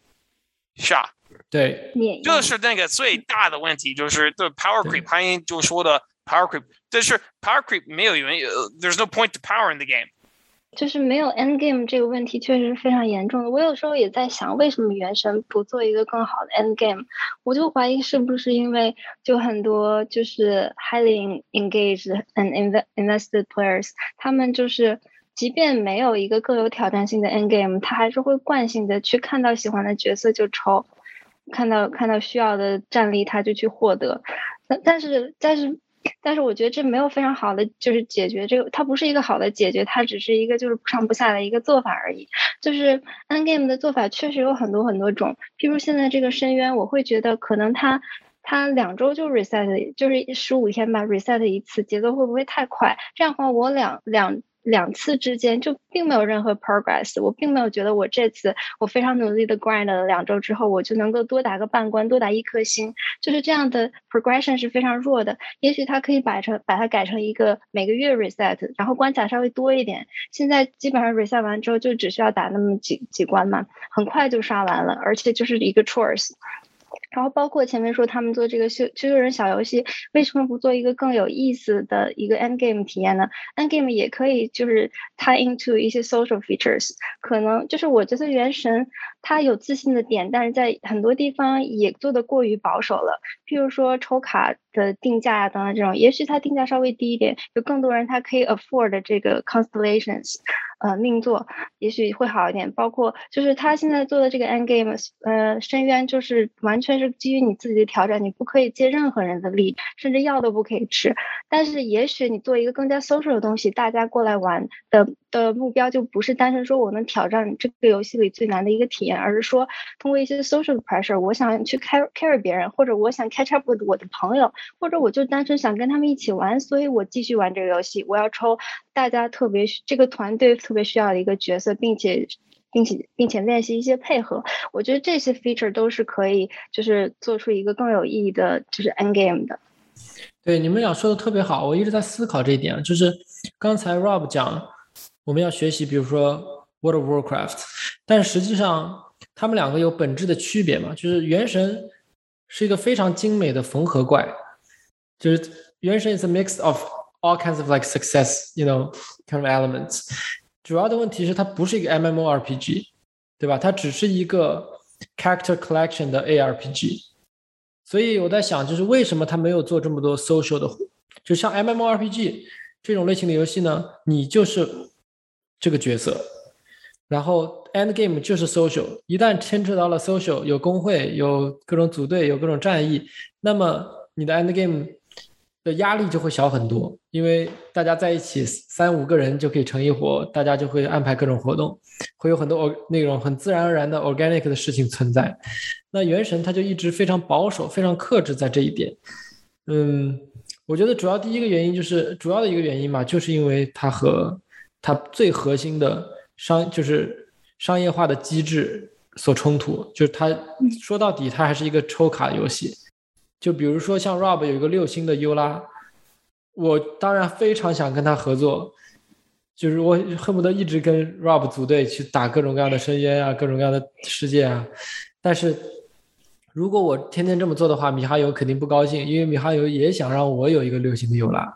下。对，这是那个最大的问题，就是对 power 对 creep，潘英就说的 power creep，但是 power creep 没有原因、呃 there's no point to power in the game。就是没有 end game 这个问题确实是非常严重的。我有时候也在想，为什么原神不做一个更好的 end game？我就怀疑是不是因为就很多就是 highly engaged and invested players，他们就是即便没有一个更有挑战性的 end game，他还是会惯性的去看到喜欢的角色就抽，看到看到需要的战力他就去获得。但但是但是但是我觉得这没有非常好的就是解决这个，它不是一个好的解决，它只是一个就是不上不下的一个做法而已。就是 N game 的做法确实有很多很多种，譬如现在这个深渊，我会觉得可能它它两周就 reset，就是十五天吧 reset 一次，节奏会不会太快？这样的话，我两两。两次之间就并没有任何 progress，我并没有觉得我这次我非常努力的 grind 了两周之后，我就能够多打个半关，多打一颗星，就是这样的 progression 是非常弱的。也许它可以摆成把它改成一个每个月 reset，然后关卡稍微多一点。现在基本上 reset 完之后就只需要打那么几几关嘛，很快就刷完了，而且就是一个 chores。然后包括前面说他们做这个修修修人小游戏，为什么不做一个更有意思的一个 end game 体验呢？end game 也可以就是 tie into 一些 social features，可能就是我觉得原神它有自信的点，但是在很多地方也做的过于保守了。譬如说抽卡的定价啊等等这种，也许它定价稍微低一点，有更多人他可以 afford 这个 constellations，呃，命座也许会好一点。包括就是他现在做的这个 end game，呃，深渊就是完全是基于你自己的挑战，你不可以借任何人的力，甚至药都不可以吃。但是也许你做一个更加 social 的东西，大家过来玩的的目标就不是单纯说我能挑战这个游戏里最难的一个体验，而是说通过一些 social pressure，我想去 carry carry 别人，或者我想 catch up with 我的朋友，或者我就单纯想跟他们一起玩，所以我继续玩这个游戏，我要抽大家特别这个团队特别需要的一个角色，并且。并且并且练习一些配合，我觉得这些 feature 都是可以，就是做出一个更有意义的，就是 end game 的。对，你们俩说的特别好，我一直在思考这一点。就是刚才 Rob 讲，我们要学习，比如说 World of Warcraft，但实际上他们两个有本质的区别嘛。就是原神是一个非常精美的缝合怪，就是原神 is a mix of all kinds of like success，you know kind of elements。主要的问题是它不是一个 MMORPG，对吧？它只是一个 character collection 的 ARPG。所以我在想，就是为什么他没有做这么多 social 的，就像 MMORPG 这种类型的游戏呢？你就是这个角色，然后 end game 就是 social，一旦牵扯到了 social，有工会，有各种组队，有各种战役，那么你的 end game 的压力就会小很多，因为大家在一起三五个人就可以成一伙，大家就会安排各种活动，会有很多那种很自然而然的 organic 的事情存在。那原神它就一直非常保守，非常克制在这一点。嗯，我觉得主要第一个原因就是主要的一个原因嘛，就是因为它和它最核心的商就是商业化的机制所冲突，就是它说到底它还是一个抽卡游戏。就比如说像 Rob 有一个六星的优拉，我当然非常想跟他合作，就是我恨不得一直跟 Rob 组队去打各种各样的深渊啊，各种各样的世界啊。但是如果我天天这么做的话，米哈游肯定不高兴，因为米哈游也想让我有一个六星的优拉。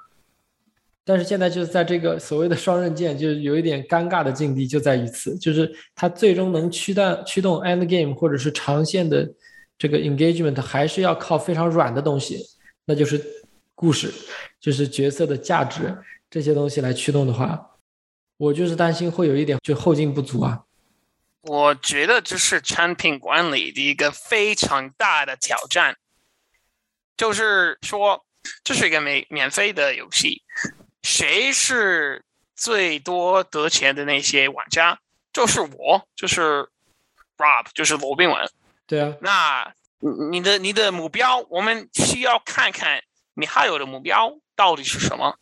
但是现在就是在这个所谓的双刃剑，就是有一点尴尬的境地就在于此，就是它最终能驱动驱动 end game 或者是长线的这个 engagement，还是要靠非常软的东西，那就是故事，就是角色的价值这些东西来驱动的话，我就是担心会有一点就后劲不足啊。我觉得这是产品管理的一个非常大的挑战，就是说这是一个免免费的游戏，谁是最多得钱的那些玩家？就是我，就是 Rob，就是罗宾文。对啊，那你的你的目标，我们需要看看你还有的目标到底是什么。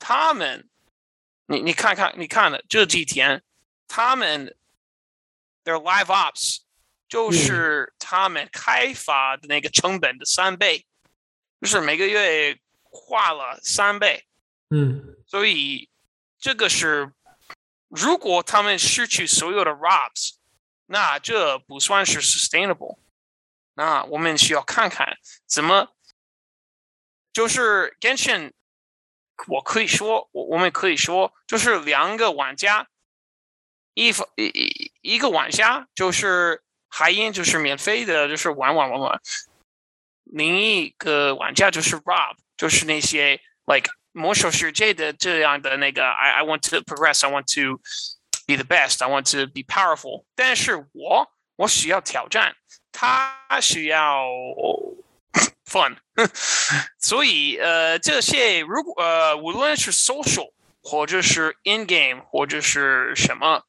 他们，你你看看，你看了这几天，他们。Their live ops 就是他们开发的那个成本的三倍，就是每个月花了三倍。嗯，所以这个是，如果他们失去所有的 ROPS，那这不算是 sustainable。那我们需要看看怎么，就是 Genshin，我可以说，我我们可以说，就是两个玩家。一方一一一个玩家就是海鹰，就是免费的，就是玩玩玩玩。另一个玩家就是 Rob，就是那些 like 魔兽世界的这样的那个 I I want to progress, I want to be the best, I want to be powerful。但是我我需要挑战，他需要 fun。所以呃，这些如果呃无论是 social 或者是 in game 或者是什么。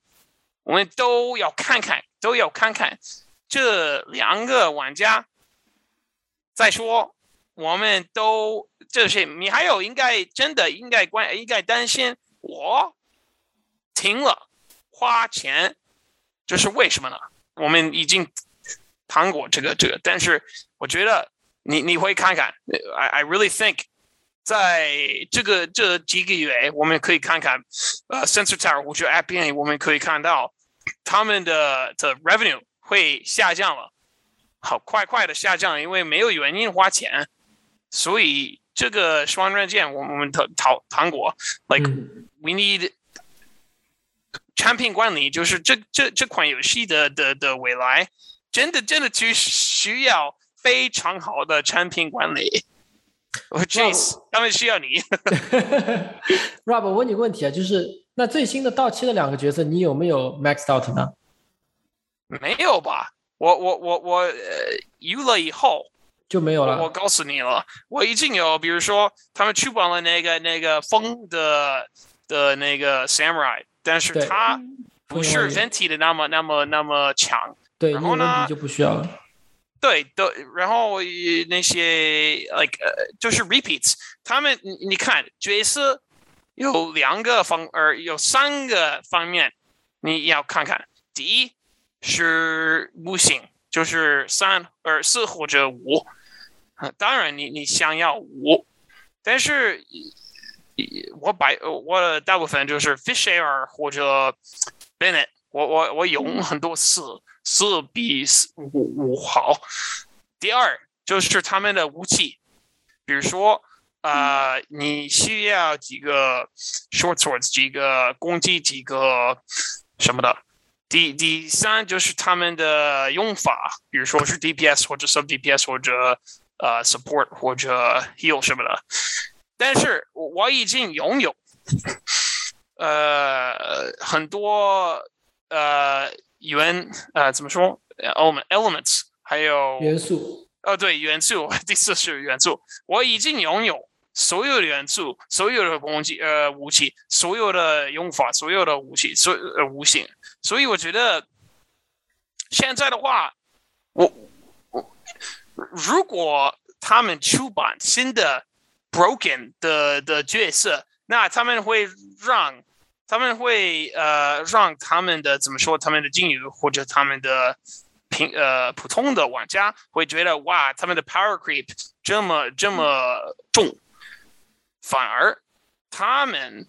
我们都要看看，都要看看这两个玩家。再说，我们都这些，你还有应该真的应该关应该担心。我停了花钱，这是为什么呢？我们已经谈过这个这个，但是我觉得你你会看看。I I really think。在这个这几个月，我们可以看看，呃，Sensor Tower 或者 App 我们可以看到他们的的 revenue 会下降了，好快快的下降，因为没有原因花钱，所以这个双刃剑，我们讨讨谈过，like we need 产品管理，就是这这这款游戏的的的未来，真的真的就需要非常好的产品管理。我 Chase，他们需要你。Rob，我问你个问题啊，就是那最新的到期的两个角色，你有没有 Max out 呢？没有吧？我我我我呃，游了以后就没有了。我告诉你了，我已经有，比如说他们出版了那个那个风的的那个 Samurai，但是它不是 Venti 的那么那么那么强。对，然后呢就不需要了。对对，然后那些 like 呃，就是 repeats，他们你你看角色有两个方，呃，有三个方面你要看看。第一是五星，就是三、二、四或者五。当然你你想要五，但是我百我大部分就是 fisher 或者 Bennett，我我我用很多次。四比五五好。第二就是他们的武器，比如说，呃，你需要几个 short swords，几个攻击，几个什么的。第第三就是他们的用法，比如说是 DPS 或者 sub DPS 或者呃 support 或者 heal 什么的。但是我已经拥有呃很多呃。元呃怎么说？element elements 还有元素哦，对元素，第四是元素。我已经拥有所有的元素，所有的攻击呃武器，所有的用法，所有的武器，所呃无形。所以我觉得现在的话，我我如果他们出版新的 broken 的的角色，那他们会让。他们会呃让他们的怎么说？他们的金鱼或者他们的平呃普通的玩家会觉得哇，他们的 power creep 这么这么重，反而他们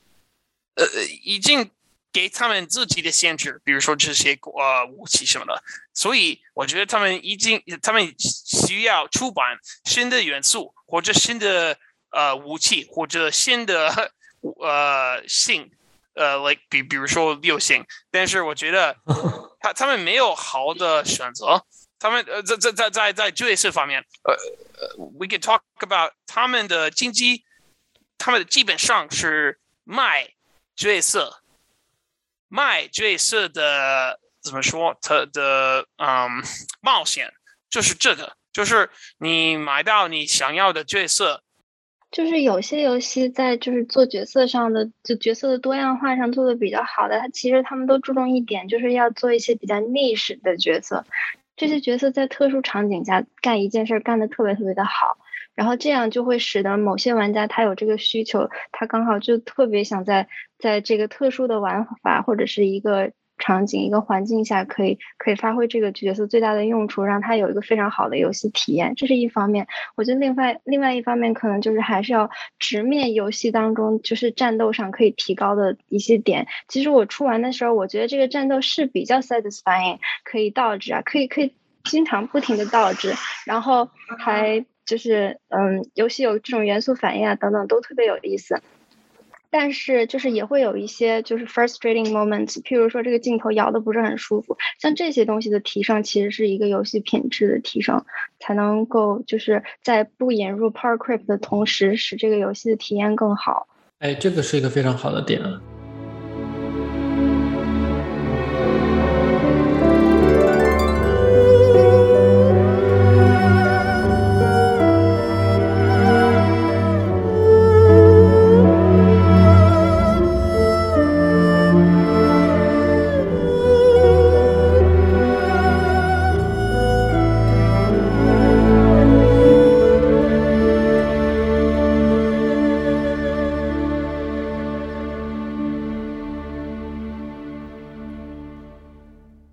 呃已经给他们自己的限制，比如说这些呃武器什么的。所以我觉得他们已经他们需要出版新的元素或者新的呃武器或者新的呃性。呃，like 比比如说六星，但是我觉得 他他们没有好的选择，他们呃在在在在在角色方面，呃，we can talk about 他们的经济，他们基本上是卖角色，卖角色的怎么说？他的嗯冒险就是这个，就是你买到你想要的角色。就是有些游戏在就是做角色上的，就角色的多样化上做的比较好的，它其实他们都注重一点，就是要做一些比较历史的角色。这些角色在特殊场景下干一件事干的特别特别的好，然后这样就会使得某些玩家他有这个需求，他刚好就特别想在在这个特殊的玩法或者是一个。场景一个环境下可以可以发挥这个角色最大的用处，让他有一个非常好的游戏体验，这是一方面。我觉得另外另外一方面可能就是还是要直面游戏当中就是战斗上可以提高的一些点。其实我出完的时候，我觉得这个战斗是比较 satisfying，可以倒置啊，可以可以经常不停的倒置，然后还就是嗯，游戏有这种元素反应啊等等都特别有意思。但是就是也会有一些就是 frustrating moments，譬如说这个镜头摇的不是很舒服，像这些东西的提升，其实是一个游戏品质的提升，才能够就是在不引入 power creep 的同时，使这个游戏的体验更好。哎，这个是一个非常好的点。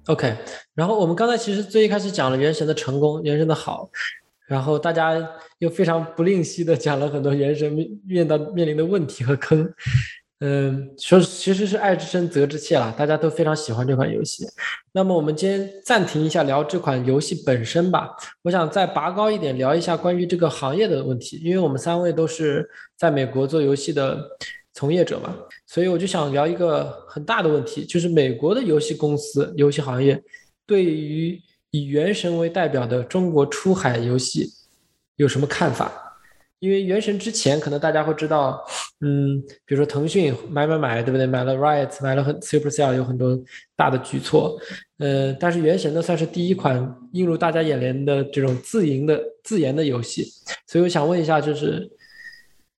OK，然后我们刚才其实最一开始讲了《原神》的成功，《原神》的好，然后大家又非常不吝惜的讲了很多《原神》面到面临的问题和坑。嗯，说其实是爱之深责之切了，大家都非常喜欢这款游戏。那么我们今天暂停一下聊这款游戏本身吧。我想再拔高一点聊一下关于这个行业的问题，因为我们三位都是在美国做游戏的。从业者嘛，所以我就想聊一个很大的问题，就是美国的游戏公司、游戏行业对于以《原神》为代表的中国出海游戏有什么看法？因为《原神》之前可能大家会知道，嗯，比如说腾讯买买买，对不对？买了 Riot，买了很 Supercell，有很多大的举措，呃，但是《原神》呢算是第一款映入大家眼帘的这种自营的自研的游戏，所以我想问一下，就是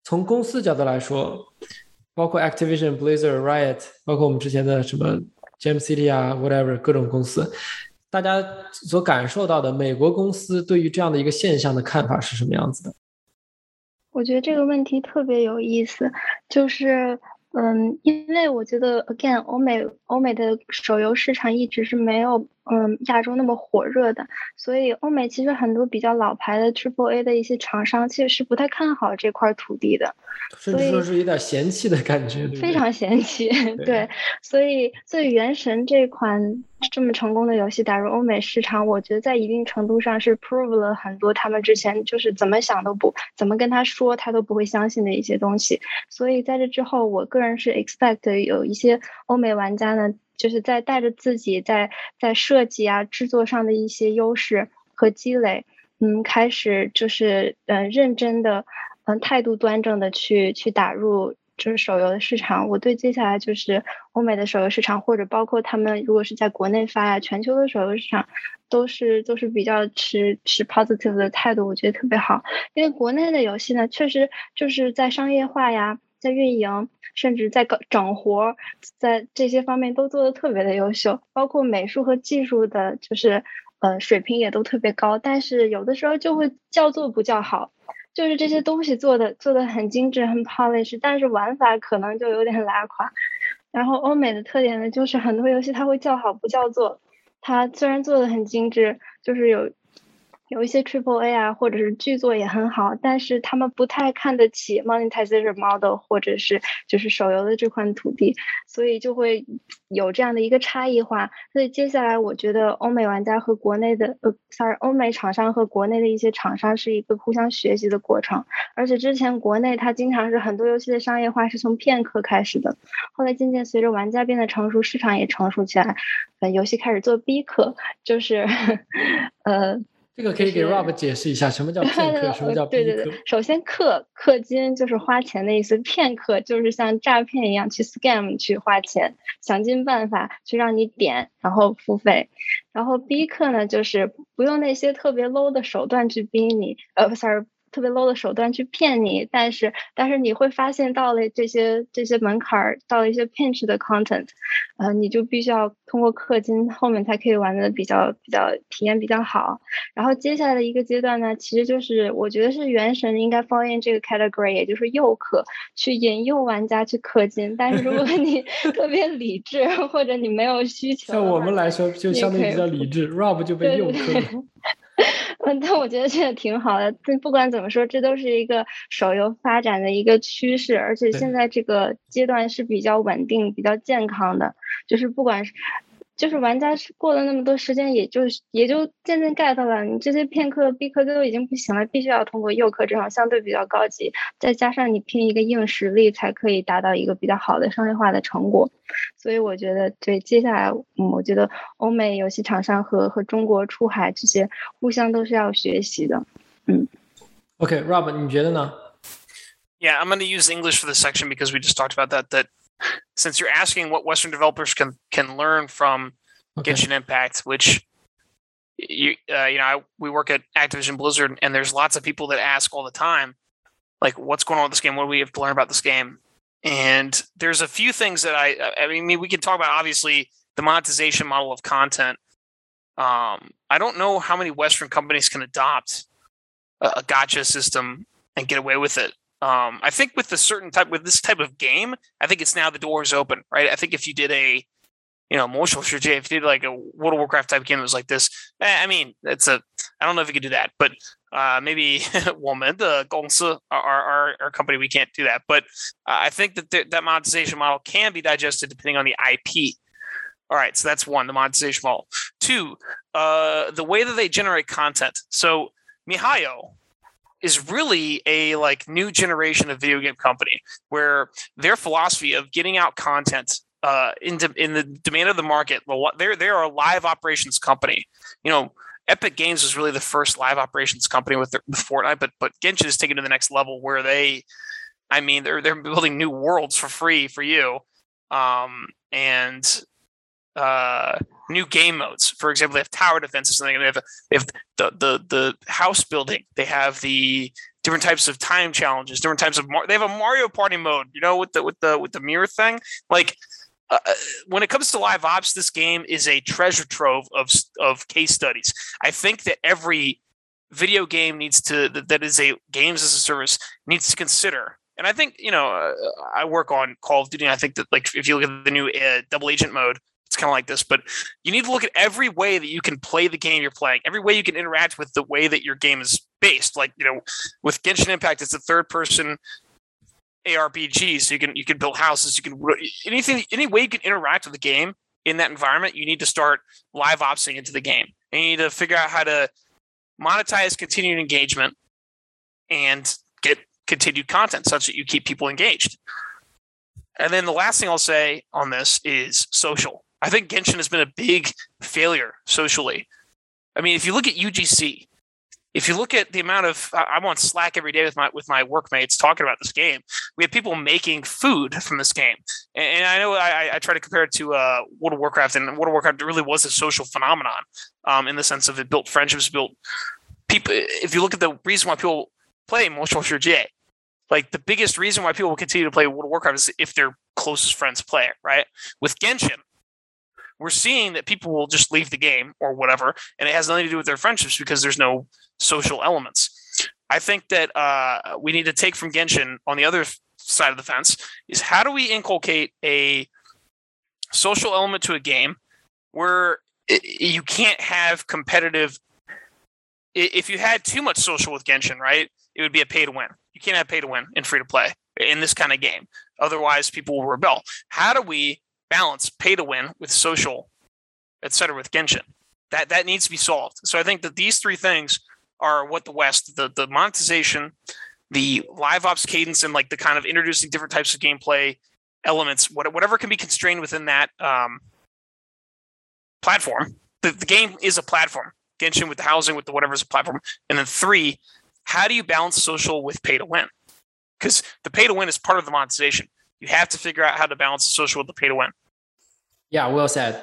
从公司角度来说。包括 Activision、Blizzard、Riot，包括我们之前的什么 Gem City 啊，whatever 各种公司，大家所感受到的美国公司对于这样的一个现象的看法是什么样子的？我觉得这个问题特别有意思，就是。嗯，因为我觉得，again，欧美欧美的手游市场一直是没有嗯亚洲那么火热的，所以欧美其实很多比较老牌的 Triple A 的一些厂商其实是不太看好这块土地的，甚至说是有点嫌弃的感觉，非常嫌弃，对，所以所以原神这款。这么成功的游戏打入欧美市场，我觉得在一定程度上是 prove 了很多他们之前就是怎么想都不怎么跟他说他都不会相信的一些东西。所以在这之后，我个人是 expect 有一些欧美玩家呢，就是在带着自己在在设计啊制作上的一些优势和积累，嗯，开始就是嗯认真的嗯态度端正的去去打入。就是手游的市场，我对接下来就是欧美的手游市场，或者包括他们如果是在国内发呀，全球的手游市场，都是都是比较持持 positive 的态度，我觉得特别好。因为国内的游戏呢，确实就是在商业化呀，在运营，甚至在搞整活，在这些方面都做的特别的优秀，包括美术和技术的，就是呃水平也都特别高，但是有的时候就会叫做不叫好。就是这些东西做的做的很精致很 polish，但是玩法可能就有点拉垮。然后欧美的特点呢，就是很多游戏它会叫好不叫座，它虽然做的很精致，就是有。有一些 Triple A 啊，或者是剧作也很好，但是他们不太看得起 Monetization Model，或者是就是手游的这块土地，所以就会有这样的一个差异化。所以接下来我觉得欧美玩家和国内的呃，sorry，欧美厂商和国内的一些厂商是一个互相学习的过程。而且之前国内它经常是很多游戏的商业化是从片刻开始的，后来渐渐随着玩家变得成熟，市场也成熟起来，呃，游戏开始做 B 课，就是 呃。这个可以给 Rob 解释一下，什么叫 片刻，什么叫逼氪对对对，首先氪氪金就是花钱的意思，骗氪就是像诈骗一样去 scam 去花钱，想尽办法去让你点，然后付费。然后逼氪呢，就是不用那些特别 low 的手段去逼你，呃，sorry。特别 low 的手段去骗你，但是但是你会发现到了这些这些门槛儿，到了一些 pinch 的 content，呃，你就必须要通过氪金，后面才可以玩的比较比较体验比较好。然后接下来的一个阶段呢，其实就是我觉得是原神应该 fall in 这个 category，也就是诱氪，去引诱玩家去氪金。但是如果你 特别理智，或者你没有需求，像我们来说就相对比较理智，Rob 就被诱氪了。嗯，但我觉得这个挺好的。这不管怎么说，这都是一个手游发展的一个趋势，而且现在这个阶段是比较稳定、比较健康的。就是不管是，就是玩家是过了那么多时间，也就也就渐渐 get 了。你这些片刻、逼氪都已经不行了，必须要通过诱氪这种相对比较高级，再加上你拼一个硬实力，才可以达到一个比较好的商业化的成果。所以我觉得，对接下来，嗯，我觉得欧美游戏厂商和和中国出海这些互相都是要学习的，嗯。OK，Rob，、你觉得呢？Yeah, I'm going to use English for this section because we just talked about that. That since you're asking what Western developers can can learn from Okay. Genshin Impact, which you uh, you know I, we work at Activision Blizzard, and there's lots of people that ask all the time, like, what's going on with this game? What do we have to learn about this game? And there's a few things that I I mean we can talk about obviously the monetization model of content. Um, I don't know how many Western companies can adopt a, a gotcha system and get away with it um, I think with the certain type with this type of game, I think it's now the doors open, right? I think if you did a you know, motion sure, Jay, if you did like a World of Warcraft type game that was like this, eh, I mean, it's a, I don't know if you could do that, but uh, maybe woman, the Gongsu, our, our, our company, we can't do that. But uh, I think that th- that monetization model can be digested depending on the IP. All right, so that's one, the monetization model. Two, uh, the way that they generate content. So Mihayo, is really a like new generation of video game company where their philosophy of getting out content uh, in de- in the demand of the market, they're they're a live operations company. You know, Epic Games was really the first live operations company with, their, with Fortnite, but but Genshin is taken to the next level where they, I mean, they're they're building new worlds for free for you, um, and uh, new game modes. For example, they have tower defenses, and they have they have the the the house building. They have the different types of time challenges, different types of Mar- they have a Mario Party mode. You know, with the with the with the mirror thing, like. Uh, when it comes to live ops, this game is a treasure trove of of case studies. I think that every video game needs to that, is a games as a service needs to consider. And I think you know uh, I work on Call of Duty. And I think that like if you look at the new uh, double agent mode, kind of like this. But you need to look at every way that you can play the game you're playing, every way you can interact with the way that your game is based. Like you know, with Genshin Impact, it's a third person ARPG, so you can you can build houses, you can anything any way you can interact with the game in that environment, you need to start live opsing into the game. And you need to figure out how to monetize continued engagement and get continued content such that you keep people engaged. And then the last thing I'll say on this is social. I think Genshin has been a big failure socially. I mean, if you look at UGC, if you look at the amount of I'm on Slack every day with my with my workmates talking about this game. We have people making food from this game, and, I know I, I try to compare it to uh, World of Warcraft, and World of Warcraft really was a social phenomenon um, in the sense of it built friendships, built people. If you look at the reason why people play Motion J, like the biggest reason why people will continue to play World of Warcraft is if their closest friends play it, right? With Genshin, we're seeing that people will just leave the game or whatever, and it has nothing to do with their friendships because there's no social elements. I think that uh, we need to take from Genshin on the other side of the fence is how do we inculcate a social element to a game where you can't have competitive. If you had too much social with Genshin, right, it would be a pay to win. You can't have pay to win in free to play in this kind of game. Otherwise, people will rebel. How do we balance pay to win with social, et cetera, with Genshin? That that needs to be solved. So I think that these three things are what the West, the the monetization, the live ops cadence, and like the kind of introducing different types of gameplay elements, whatever can be constrained within that um, platform. The, the game is a platform. Genshin with the housing, with the whatever's a platform, and then three, how do you balance social with pay to win? Because the pay to win is part of the monetization. You have to figure out how to balance social with the pay to win. Yeah, well said.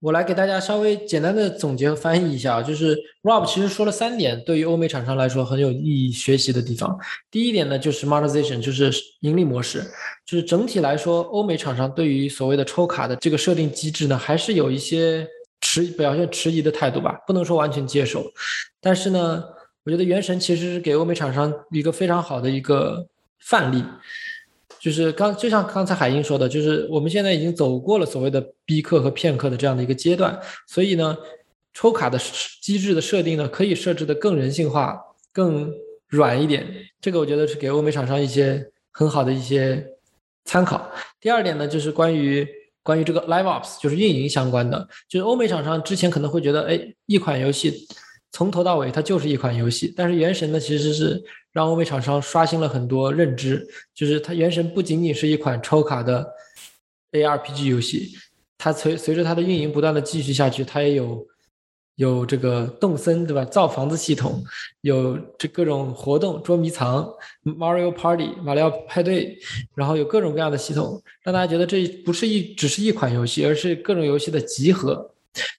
我来给大家稍微简单的总结和翻译一下，就是 Rob 其实说了三点，对于欧美厂商来说很有意义学习的地方。第一点呢，就是 monetization，就是盈利模式，就是整体来说，欧美厂商对于所谓的抽卡的这个设定机制呢，还是有一些迟表现迟疑的态度吧，不能说完全接受。但是呢，我觉得原神其实是给欧美厂商一个非常好的一个范例。就是刚就像刚才海英说的，就是我们现在已经走过了所谓的逼客和骗客的这样的一个阶段，所以呢，抽卡的机制的设定呢，可以设置的更人性化、更软一点。这个我觉得是给欧美厂商一些很好的一些参考。第二点呢，就是关于关于这个 Live Ops，就是运营相关的，就是欧美厂商之前可能会觉得，哎，一款游戏。从头到尾，它就是一款游戏。但是《原神》呢，其实是让欧美厂商刷新了很多认知，就是它《原神》不仅仅是一款抽卡的 ARPG 游戏，它随随着它的运营不断的继续下去，它也有有这个动森对吧？造房子系统，有这各种活动，捉迷藏、Mario Party、马里奥派对，然后有各种各样的系统，让大家觉得这不是一只是一款游戏，而是各种游戏的集合。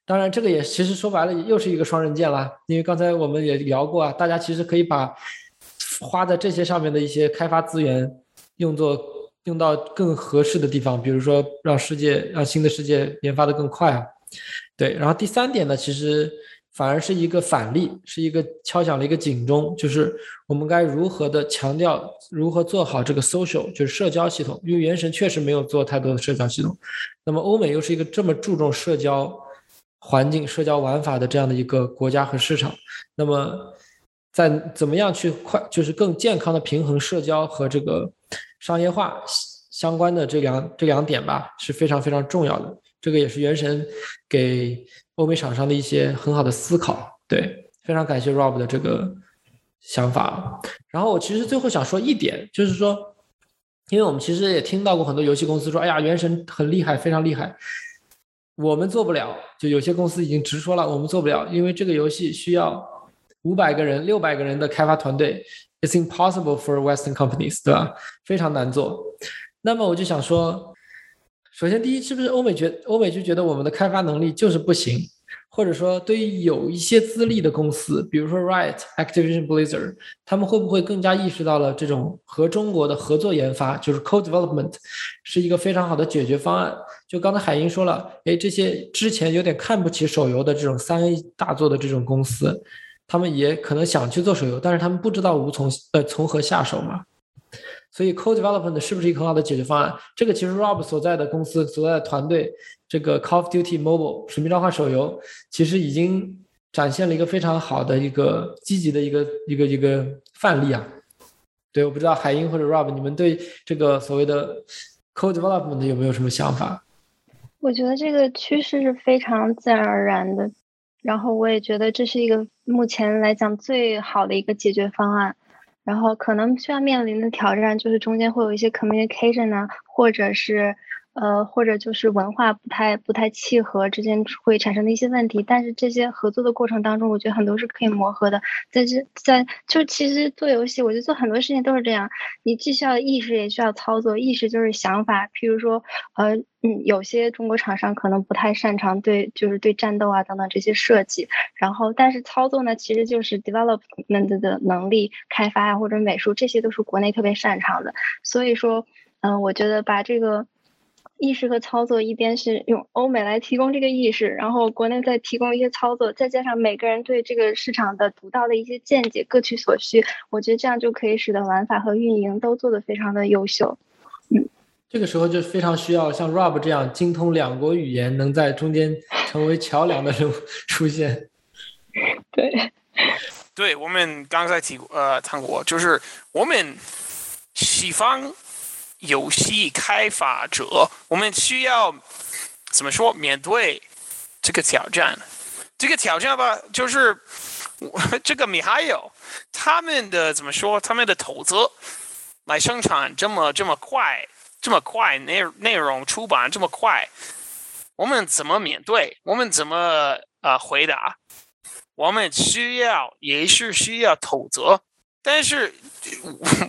当然，这个也其实说白了又是一个双刃剑啦。因为刚才我们也聊过啊，大家其实可以把花在这些上面的一些开发资源用作用到更合适的地方，比如说让世界让新的世界研发的更快啊。对，然后第三点呢，其实反而是一个反例，是一个敲响了一个警钟，就是我们该如何的强调如何做好这个 social，就是社交系统。因为原神确实没有做太多的社交系统，那么欧美又是一个这么注重社交。环境、社交玩法的这样的一个国家和市场，那么在怎么样去快，就是更健康的平衡社交和这个商业化相关的这两这两点吧，是非常非常重要的。这个也是原神给欧美厂商的一些很好的思考。对，非常感谢 Rob 的这个想法。然后我其实最后想说一点，就是说，因为我们其实也听到过很多游戏公司说，哎呀，原神很厉害，非常厉害。我们做不了，就有些公司已经直说了，我们做不了，因为这个游戏需要五百个人、六百个人的开发团队，It's impossible for Western companies，对吧？非常难做。那么我就想说，首先第一，是不是欧美觉欧美就觉得我们的开发能力就是不行？或者说，对于有一些资历的公司，比如说 Riot、Activision Blizzard，他们会不会更加意识到了这种和中国的合作研发，就是 co-development，是一个非常好的解决方案？就刚才海英说了，哎，这些之前有点看不起手游的这种三 A 大作的这种公司，他们也可能想去做手游，但是他们不知道无从呃从何下手嘛。所以 co-development 是不是一个很好的解决方案？这个其实 Rob 所在的公司所在的团队，这个 Call of Duty Mobile 使命召唤手游，其实已经展现了一个非常好的一个积极的一个一个一个范例啊。对，我不知道海英或者 Rob，你们对这个所谓的 co-development 有没有什么想法？我觉得这个趋势是非常自然而然的，然后我也觉得这是一个目前来讲最好的一个解决方案。然后可能需要面临的挑战就是中间会有一些 communication 呢，或者是。呃，或者就是文化不太不太契合之间会产生的一些问题，但是这些合作的过程当中，我觉得很多是可以磨合的。在这在就其实做游戏，我觉得做很多事情都是这样，你既需要意识，也需要操作。意识就是想法，譬如说，呃，嗯，有些中国厂商可能不太擅长对就是对战斗啊等等这些设计，然后但是操作呢，其实就是 development 的能力开发啊或者美术，这些都是国内特别擅长的。所以说，嗯，我觉得把这个。意识和操作，一边是用欧美来提供这个意识，然后国内再提供一些操作，再加上每个人对这个市场的独到的一些见解，各取所需，我觉得这样就可以使得玩法和运营都做得非常的优秀。嗯，这个时候就非常需要像 Rob 这样精通两国语言，能在中间成为桥梁的人物出现。对，对我们刚才提过，呃，谈过，就是我们西方。游戏开发者，我们需要怎么说面对这个挑战？这个挑战吧，就是 这个米哈游他们的怎么说？他们的投资来生产这么这么快，这么快内内容出版这么快，我们怎么面对？我们怎么呃回答？我们需要也是需要投资，但是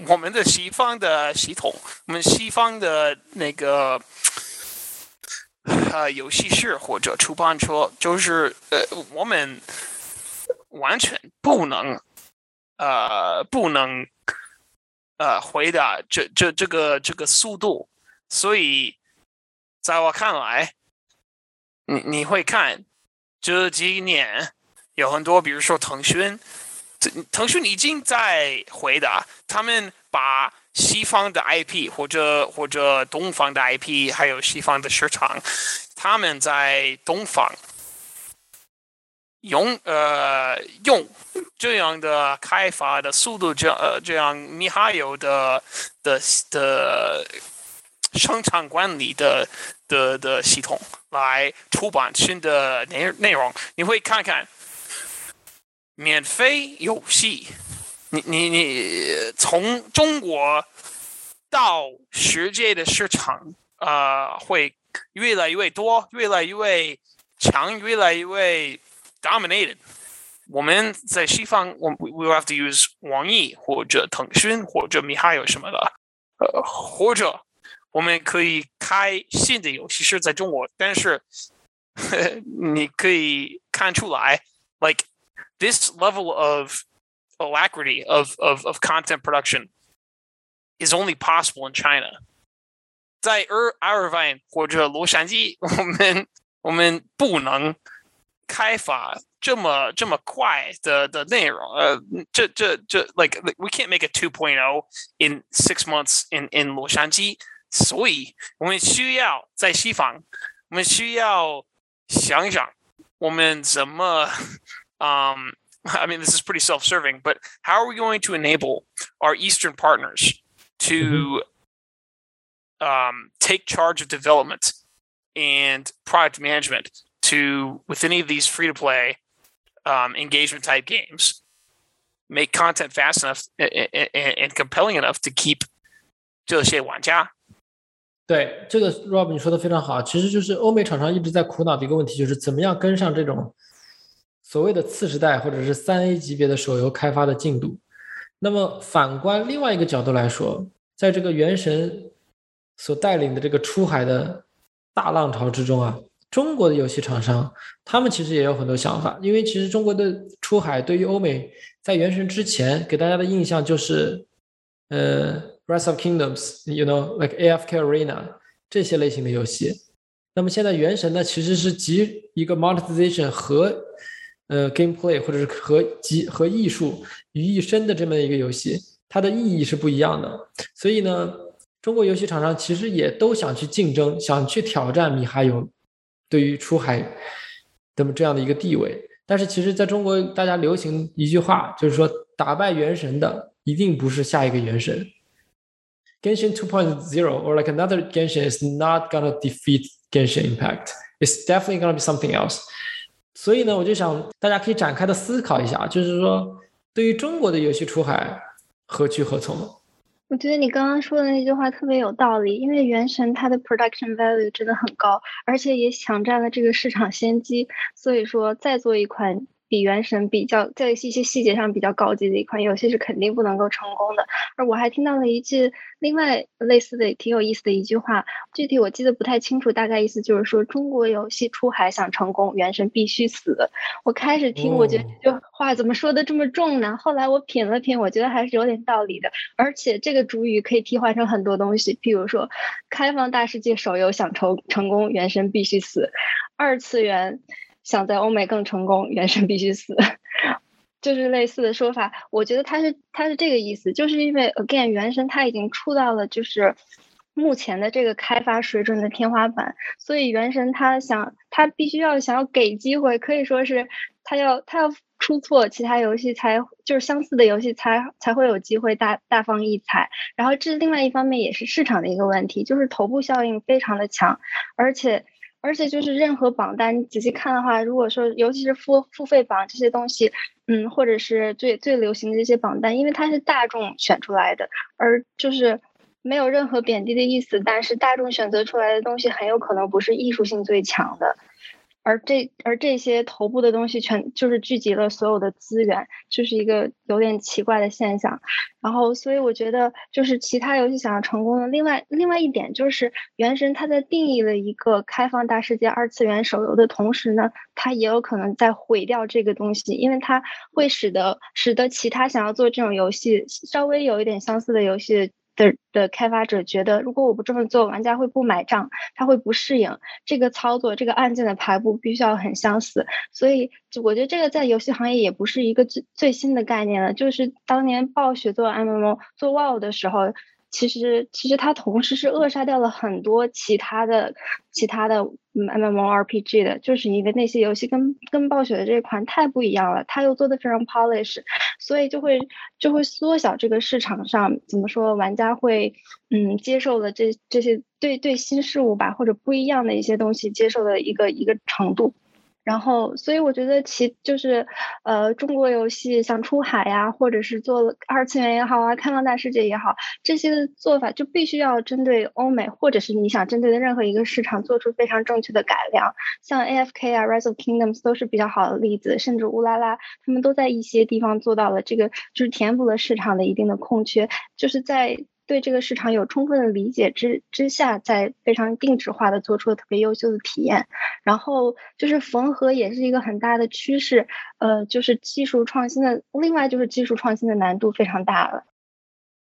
我们的西方的系统，我们西方的那个呃游戏室或者出版社，就是呃我们完全不能呃不能呃回答这这这个这个速度，所以在我看来，你你会看这几年有很多，比如说腾讯。腾讯已经在回答，他们把西方的 IP 或者或者东方的 IP，还有西方的市场，他们在东方用呃用这样的开发的速度，这呃这样米哈游的的的生产管理的的的系统来出版新的内内容，你会看看。免费游戏，你你你从中国到世界的市场啊，会越来越多，越来越强，越来越 dominated。我们在西方，我 we we have to use 网易或者腾讯或者米哈游什么的，呃，或者我们可以开新的游戏是在中国，但是 你可以看出来，like。this level of alacrity of, of, of content production is only possible in China. 在阿阿尔湾或者洛杉矶，我们我们不能开发这么这么快的的内容。呃，这这这，like we can't make a 2.0 in six months in in 洛杉矶，所以我们需要在西方，我们需要想想我们怎么 um, I mean, this is pretty self serving, but how are we going to enable our Eastern partners to mm-hmm. um, take charge of development and product management to, with any of these free to play um, engagement type games, make content fast enough and, and compelling enough to keep 这些玩家？对，这个 Rob 你说的非常好，其实就是欧美厂商一直在苦恼的一个问题，就是怎么样跟上这种 所谓的次时代或者是三 A 级别的手游开发的进度，那么反观另外一个角度来说，在这个原神所带领的这个出海的大浪潮之中啊，中国的游戏厂商他们其实也有很多想法，因为其实中国的出海对于欧美在原神之前给大家的印象就是，呃，Rise of Kingdoms，you know，like AFK Arena 这些类型的游戏，那么现在原神呢其实是集一个 monetization 和呃，gameplay 或者是和集和艺术于一身的这么一个游戏，它的意义是不一样的。所以呢，中国游戏厂商其实也都想去竞争，想去挑战米哈游对于出海那么这样的一个地位。但是其实在中国，大家流行一句话，就是说打败原神的一定不是下一个原神。Genshin 2.0 or like another Genshin is not gonna defeat Genshin Impact. It's definitely gonna be something else. 所以呢，我就想大家可以展开的思考一下，就是说，对于中国的游戏出海，何去何从？我觉得你刚刚说的那句话特别有道理，因为原神它的 production value 真的很高，而且也抢占了这个市场先机，所以说再做一款。比原神比较在一些细节上比较高级的一款游戏是肯定不能够成功的。而我还听到了一句另外类似的挺有意思的一句话，具体我记得不太清楚，大概意思就是说中国游戏出海想成功，原神必须死。我开始听，我觉得这话怎么说的这么重呢？后来我品了品，我觉得还是有点道理的。而且这个主语可以替换成很多东西，譬如说开放大世界手游想成成功，原神必须死。二次元。想在欧美更成功，原神必须死，就是类似的说法。我觉得他是他是这个意思，就是因为 again 原神它已经出到了就是目前的这个开发水准的天花板，所以原神它想它必须要想要给机会，可以说是它要它要出错，其他游戏才就是相似的游戏才才会有机会大大放异彩。然后这另外一方面也是市场的一个问题，就是头部效应非常的强，而且。而且就是任何榜单，仔细看的话，如果说尤其是付付费榜这些东西，嗯，或者是最最流行的这些榜单，因为它是大众选出来的，而就是没有任何贬低的意思，但是大众选择出来的东西很有可能不是艺术性最强的。而这而这些头部的东西全就是聚集了所有的资源，就是一个有点奇怪的现象。然后，所以我觉得就是其他游戏想要成功的，另外另外一点就是《原神》它在定义了一个开放大世界二次元手游的同时呢，它也有可能在毁掉这个东西，因为它会使得使得其他想要做这种游戏稍微有一点相似的游戏。的的开发者觉得，如果我不这么做，玩家会不买账，他会不适应这个操作，这个按键的排布必须要很相似。所以，我觉得这个在游戏行业也不是一个最最新的概念了。就是当年暴雪做 MMO 做 WoW 的时候。其实，其实它同时是扼杀掉了很多其他的、其他的 MMORPG 的，就是因为那些游戏跟跟暴雪的这款太不一样了，它又做的非常 polish，所以就会就会缩小这个市场上怎么说，玩家会嗯接受了这这些对对新事物吧，或者不一样的一些东西接受的一个一个程度。然后，所以我觉得其就是，呃，中国游戏想出海呀，或者是做二次元也好啊，开放大世界也好，这些的做法就必须要针对欧美，或者是你想针对的任何一个市场做出非常正确的改良。像 AFK 啊，Rise of Kingdoms 都是比较好的例子，甚至乌拉拉他们都在一些地方做到了这个，就是填补了市场的一定的空缺，就是在。对这个市场有充分的理解之之下，在非常定制化的做出了特别优秀的体验，然后就是缝合也是一个很大的趋势，呃，就是技术创新的，另外就是技术创新的难度非常大了，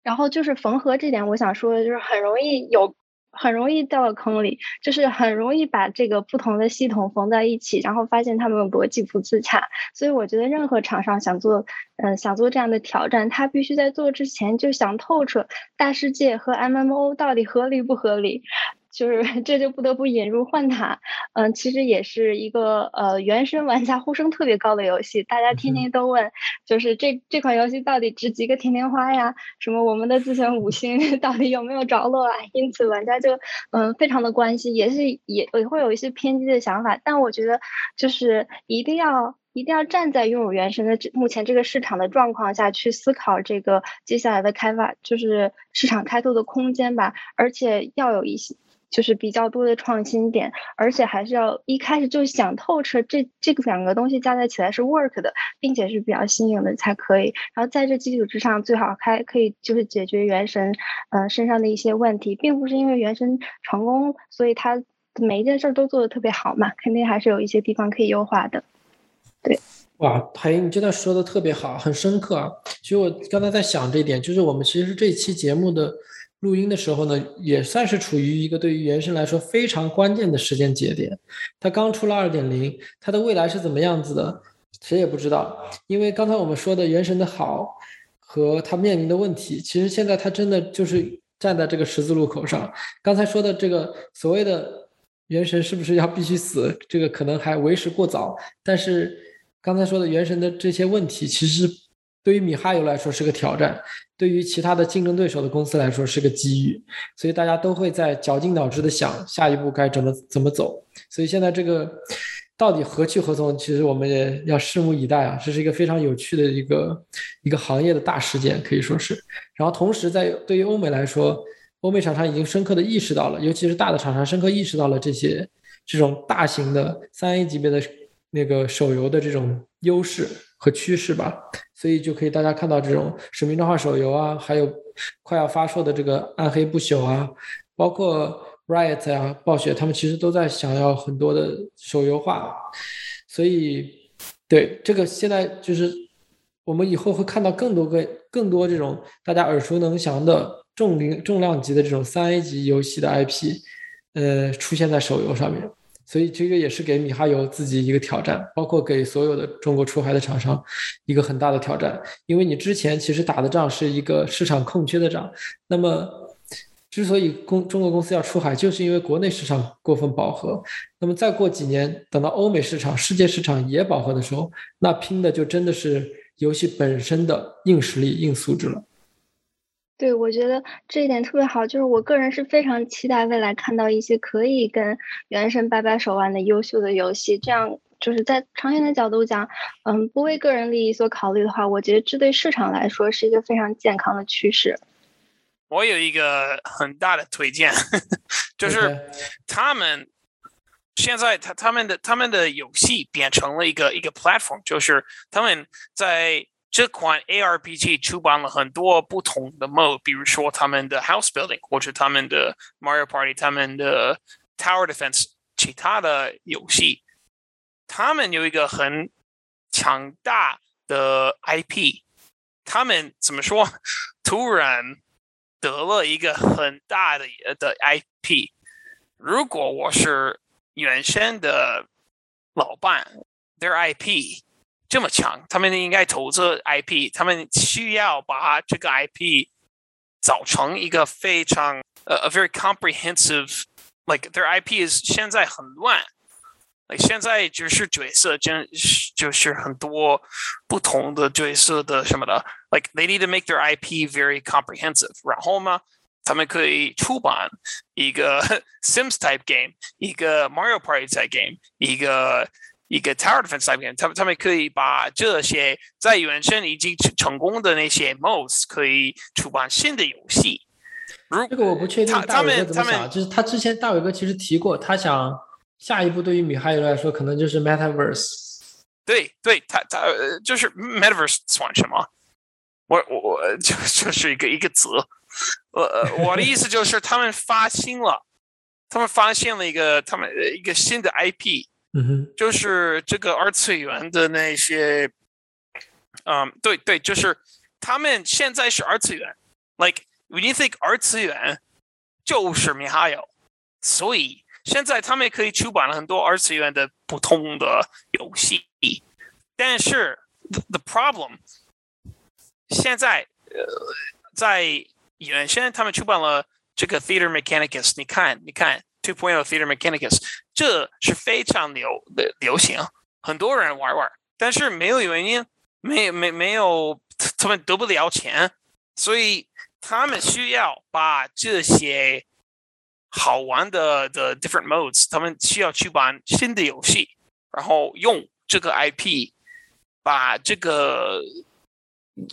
然后就是缝合这点，我想说的就是很容易有。很容易掉到坑里，就是很容易把这个不同的系统缝在一起，然后发现他们逻辑不自洽。所以我觉得任何厂商想做，嗯，想做这样的挑战，他必须在做之前就想透彻大世界和 MMO 到底合理不合理。就是 这就不得不引入幻塔，嗯，其实也是一个呃原生玩家呼声特别高的游戏，大家天天都问，就是这这款游戏到底值几个甜甜花呀？什么我们的自选五星 到底有没有着落啊？因此玩家就嗯非常的关心，也是也也会有一些偏激的想法，但我觉得就是一定要一定要站在拥有原神的目前这个市场的状况下去思考这个接下来的开发，就是市场开拓的空间吧，而且要有一些。就是比较多的创新点，而且还是要一开始就想透彻，这这个两个东西加在起来是 work 的，并且是比较新颖的才可以。然后在这基础之上，最好还可以就是解决原神，呃身上的一些问题，并不是因为原神成功，所以他每一件事都做的特别好嘛，肯定还是有一些地方可以优化的。对，哇，海英，你这段说的特别好，很深刻啊。其实我刚才在想这一点，就是我们其实这期节目的。录音的时候呢，也算是处于一个对于原神来说非常关键的时间节点。它刚出了二点零，它的未来是怎么样子的，谁也不知道。因为刚才我们说的原神的好和它面临的问题，其实现在它真的就是站在这个十字路口上。刚才说的这个所谓的原神是不是要必须死，这个可能还为时过早。但是刚才说的原神的这些问题，其实对于米哈游来说是个挑战。对于其他的竞争对手的公司来说是个机遇，所以大家都会在绞尽脑汁的想下一步该怎么怎么走。所以现在这个到底何去何从，其实我们也要拭目以待啊！这是一个非常有趣的一个一个行业的大事件，可以说是。然后同时在对于欧美来说，欧美厂商已经深刻的意识到了，尤其是大的厂商深刻意识到了这些这种大型的三 A 级别的那个手游的这种优势和趋势吧。所以就可以大家看到这种使命召唤手游啊，还有快要发售的这个暗黑不朽啊，包括 Riot 啊，暴雪他们其实都在想要很多的手游化。所以，对这个现在就是我们以后会看到更多个更多这种大家耳熟能详的重零重量级的这种三 A 级游戏的 IP，呃，出现在手游上面。所以这个也是给米哈游自己一个挑战，包括给所有的中国出海的厂商一个很大的挑战。因为你之前其实打的仗是一个市场空缺的仗，那么之所以公中国公司要出海，就是因为国内市场过分饱和。那么再过几年，等到欧美市场、世界市场也饱和的时候，那拼的就真的是游戏本身的硬实力、硬素质了。对，我觉得这一点特别好，就是我个人是非常期待未来看到一些可以跟《原神》掰掰手腕的优秀的游戏。这样就是在长远的角度讲，嗯，不为个人利益所考虑的话，我觉得这对市场来说是一个非常健康的趋势。我有一个很大的推荐，就是他们现在他他们的他们的游戏变成了一个一个 platform，就是他们在这款 ARPG 出版了很多不同的 mode，比如说他们的 house building 或者他们的 Mario Party，他们的 tower defense，其他的游戏，他们有一个很强大的 IP，他们怎么说？突然得了一个很大的的 IP。如果我是原生的老板，their IP 这么强，他们应该投资 IP，他们需要把这个 IP 造成一个非常呃 a very comprehensive，like their IP is 现在很乱。like 现在就是角色，真就是很多不同的角色的什么的。Like they need to make their IP very comprehensive。然后呢，他们可以出版一个 Sims type game，一个 Mario Party type game，一个 一个 Tower Defense type game。他们他们可以把这些在原生已经成功的那些 modes 可以出版新的游戏。如这个我不确定大伟哥怎么想，就是他之前大伟哥其实提过，他想。下一步对于米哈游来说，可能就是 Metaverse。对对，他他就是 Metaverse 算什么？我我我就就是一个一个词。呃，我的意思就是他们发新了，他们发现了一个他们一个新的 IP，就是这个二次元的那些，嗯，对对，就是他们现在是二次元，like when you think 二次元就是米哈游，所以。现在他们也可以出版了很多二次元的不同的游戏，但是 the problem 现在呃在原先他们出版了这个 Theater Mechanicus，你看你看Two Point Theater Mechanicus，这是非常流的流行，很多人玩玩，但是没有原因，没没没有他们得不了钱，所以他们需要把这些。好玩的的 different modes，他们需要去玩新的游戏，然后用这个 IP 把这个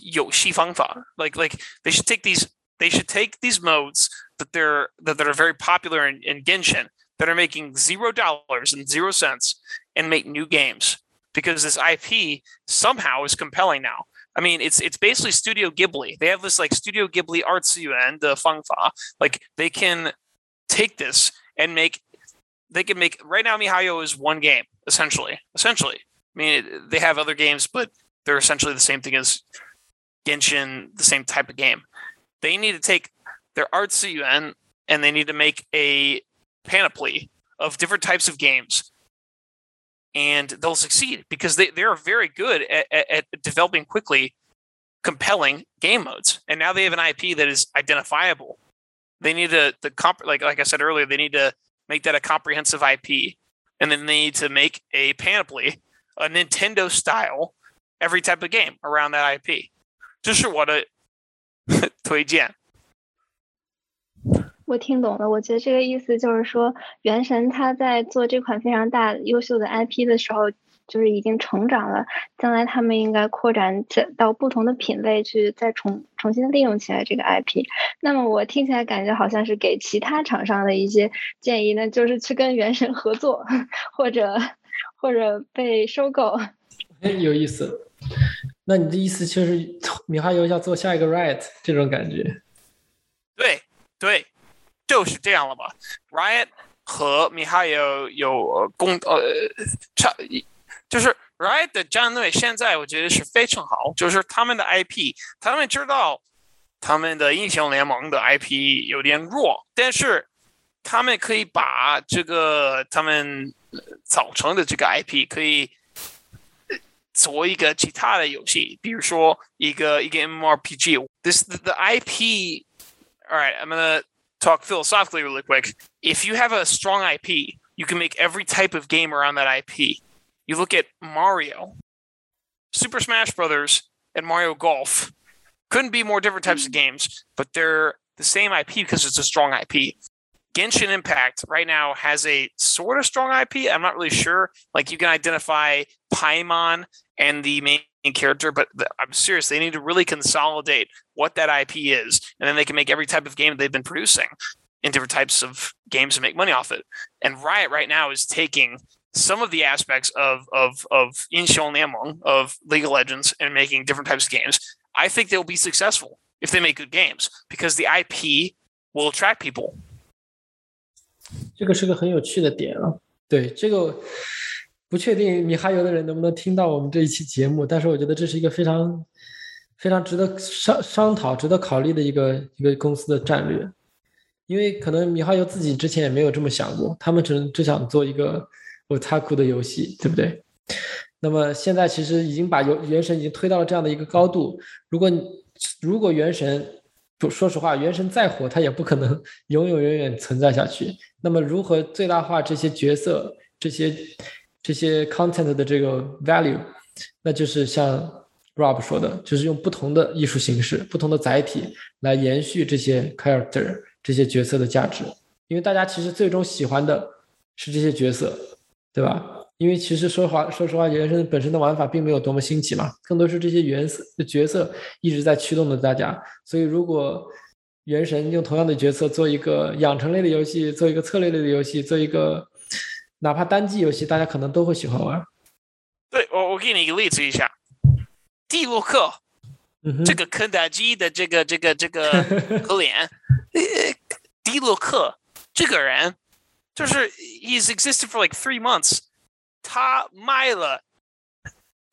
游戏方法，like like they should take these they should take these modes That they're that, that are very popular in, in Genshin that are making zero dollars and zero cents and make new games because this IP somehow is compelling now. I mean, it's it's basically Studio Ghibli. They have this like Studio Ghibli arts yuan, the fangfa. Like they can take this and make they can make right now miHoYo is one game essentially essentially i mean they have other games but they're essentially the same thing as genshin the same type of game they need to take their art CUN and they need to make a panoply of different types of games and they'll succeed because they, they're very good at, at, at developing quickly compelling game modes and now they have an ip that is identifiable they need to the comp like like I said earlier, they need to make that a comprehensive IP, and then they need to make a panoply, a Nintendo style, every type of game around that IP. 这是我的推荐。 我听懂了，我觉得这个意思就是说，原神它在做这款非常大优秀的 IP 的时候，就是已经成长了，将来他们应该扩展到不同的品类去，再重重新利用起来这个 IP。那么我听起来感觉好像是给其他厂商的一些建议呢，就是去跟原神合作，或者或者被收购。哎，有意思。那你的意思就是米哈游要做下一个 Riot 这种感觉？对对，就是这样了吧？Riot 和米哈游有共呃差。就是 Riot 的战队现在我觉得是非常好，就是他们的 IP，他们知道他们的英雄联盟的 IP 有点弱，但是他们可以把这个他们造成的这个 IP 可以做一个其他的游戏，比如说一个一个 MMORPG。This the IP. All right, I'm gonna talk philosophically really quick. If you have a strong IP, you can make every type of game around that IP. You look at Mario, Super Smash Brothers, and Mario Golf. Couldn't be more different types of mm. games, but they're the same IP because it's a strong IP. Genshin Impact right now has a sort of strong IP. I'm not really sure. Like you can identify Paimon and the main character, but I'm serious. They need to really consolidate what that IP is, and then they can make every type of game they've been producing. in different types of games and make money off it. And Riot right now is taking some of the aspects of of of Inxiong Lianmeng, of League of Legends, and making different types of games. I think they'll be successful if they make good games because the IP will attract people. 这个是个很有趣的点啊。对，这个 不确定米哈游的人能不能听到我们这一期节目，但是我觉得这是一个非常非常值得商商讨、值得考虑的一个一个公司的战略。因为可能米哈游自己之前也没有这么想过，他们只能只想做一个 otaku 的游戏，对不对？那么现在其实已经把游原神已经推到了这样的一个高度。如果如果原神，不说实话，原神再火，它也不可能永永远远存在下去。那么如何最大化这些角色、这些这些 content 的这个 value？那就是像 Rob 说的，就是用不同的艺术形式、不同的载体来延续这些 character。这些角色的价值，因为大家其实最终喜欢的是这些角色，对吧？因为其实说话说实话，原神本身的玩法并没有多么新奇嘛，更多是这些原色角色一直在驱动着大家。所以，如果原神用同样的角色做一个养成类的游戏，做一个策略类的游戏，做一个哪怕单机游戏，大家可能都会喜欢玩。对我，我给你一个例子一下，蒂洛克，这个肯德基的这个这个这个 可脸。迪洛克这个人，就是 he's existed for like three months，他卖了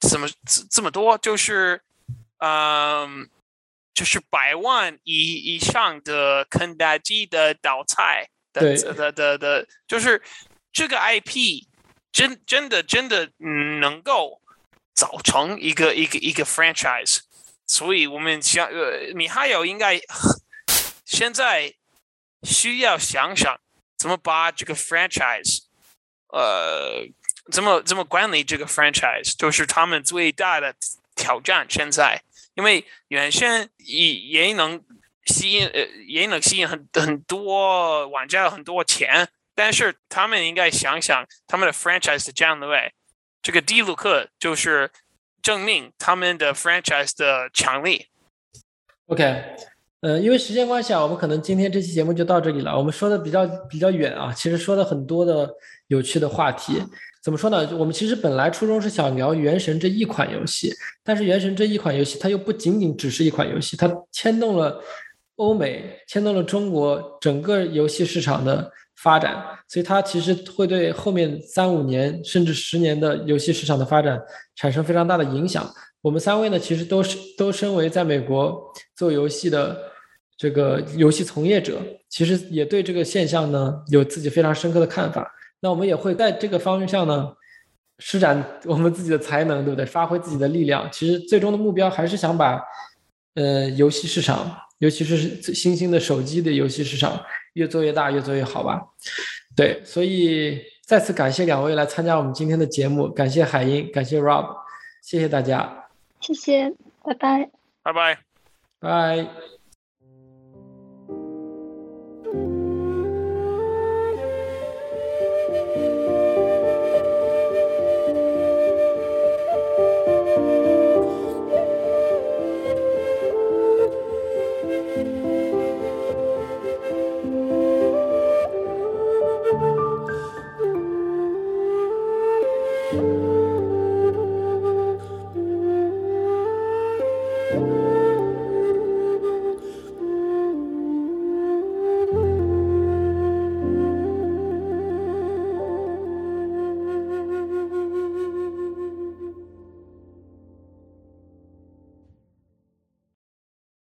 怎么这么多？就是嗯，就是百万以以上的肯德基的倒菜的的的的，就是这个 IP 真真的真的能够造成一个一个一个 franchise，所以我们想呃，米哈游应该。现在需要想想怎么把这个 franchise，呃，怎么怎么管理这个 franchise，就是他们最大的挑战。现在，因为原先也也能吸引呃也能吸引很很多玩家很多钱，但是他们应该想想他们的 franchise 这样的战略。这个蒂鲁克就是证明他们的 franchise 的强力。OK。呃，因为时间关系啊，我们可能今天这期节目就到这里了。我们说的比较比较远啊，其实说了很多的有趣的话题。怎么说呢？我们其实本来初衷是想聊《原神》这一款游戏，但是《原神》这一款游戏它又不仅仅只是一款游戏，它牵动了欧美，牵动了中国整个游戏市场的发展，所以它其实会对后面三五年甚至十年的游戏市场的发展产生非常大的影响。我们三位呢，其实都是都身为在美国做游戏的。这个游戏从业者其实也对这个现象呢有自己非常深刻的看法。那我们也会在这个方向呢施展我们自己的才能，对不对？发挥自己的力量。其实最终的目标还是想把呃游戏市场，尤其是新兴的手机的游戏市场越做越大，越做越好吧。对，所以再次感谢两位来参加我们今天的节目，感谢海英，感谢 Rob，谢谢大家，谢谢，拜拜，拜拜，拜。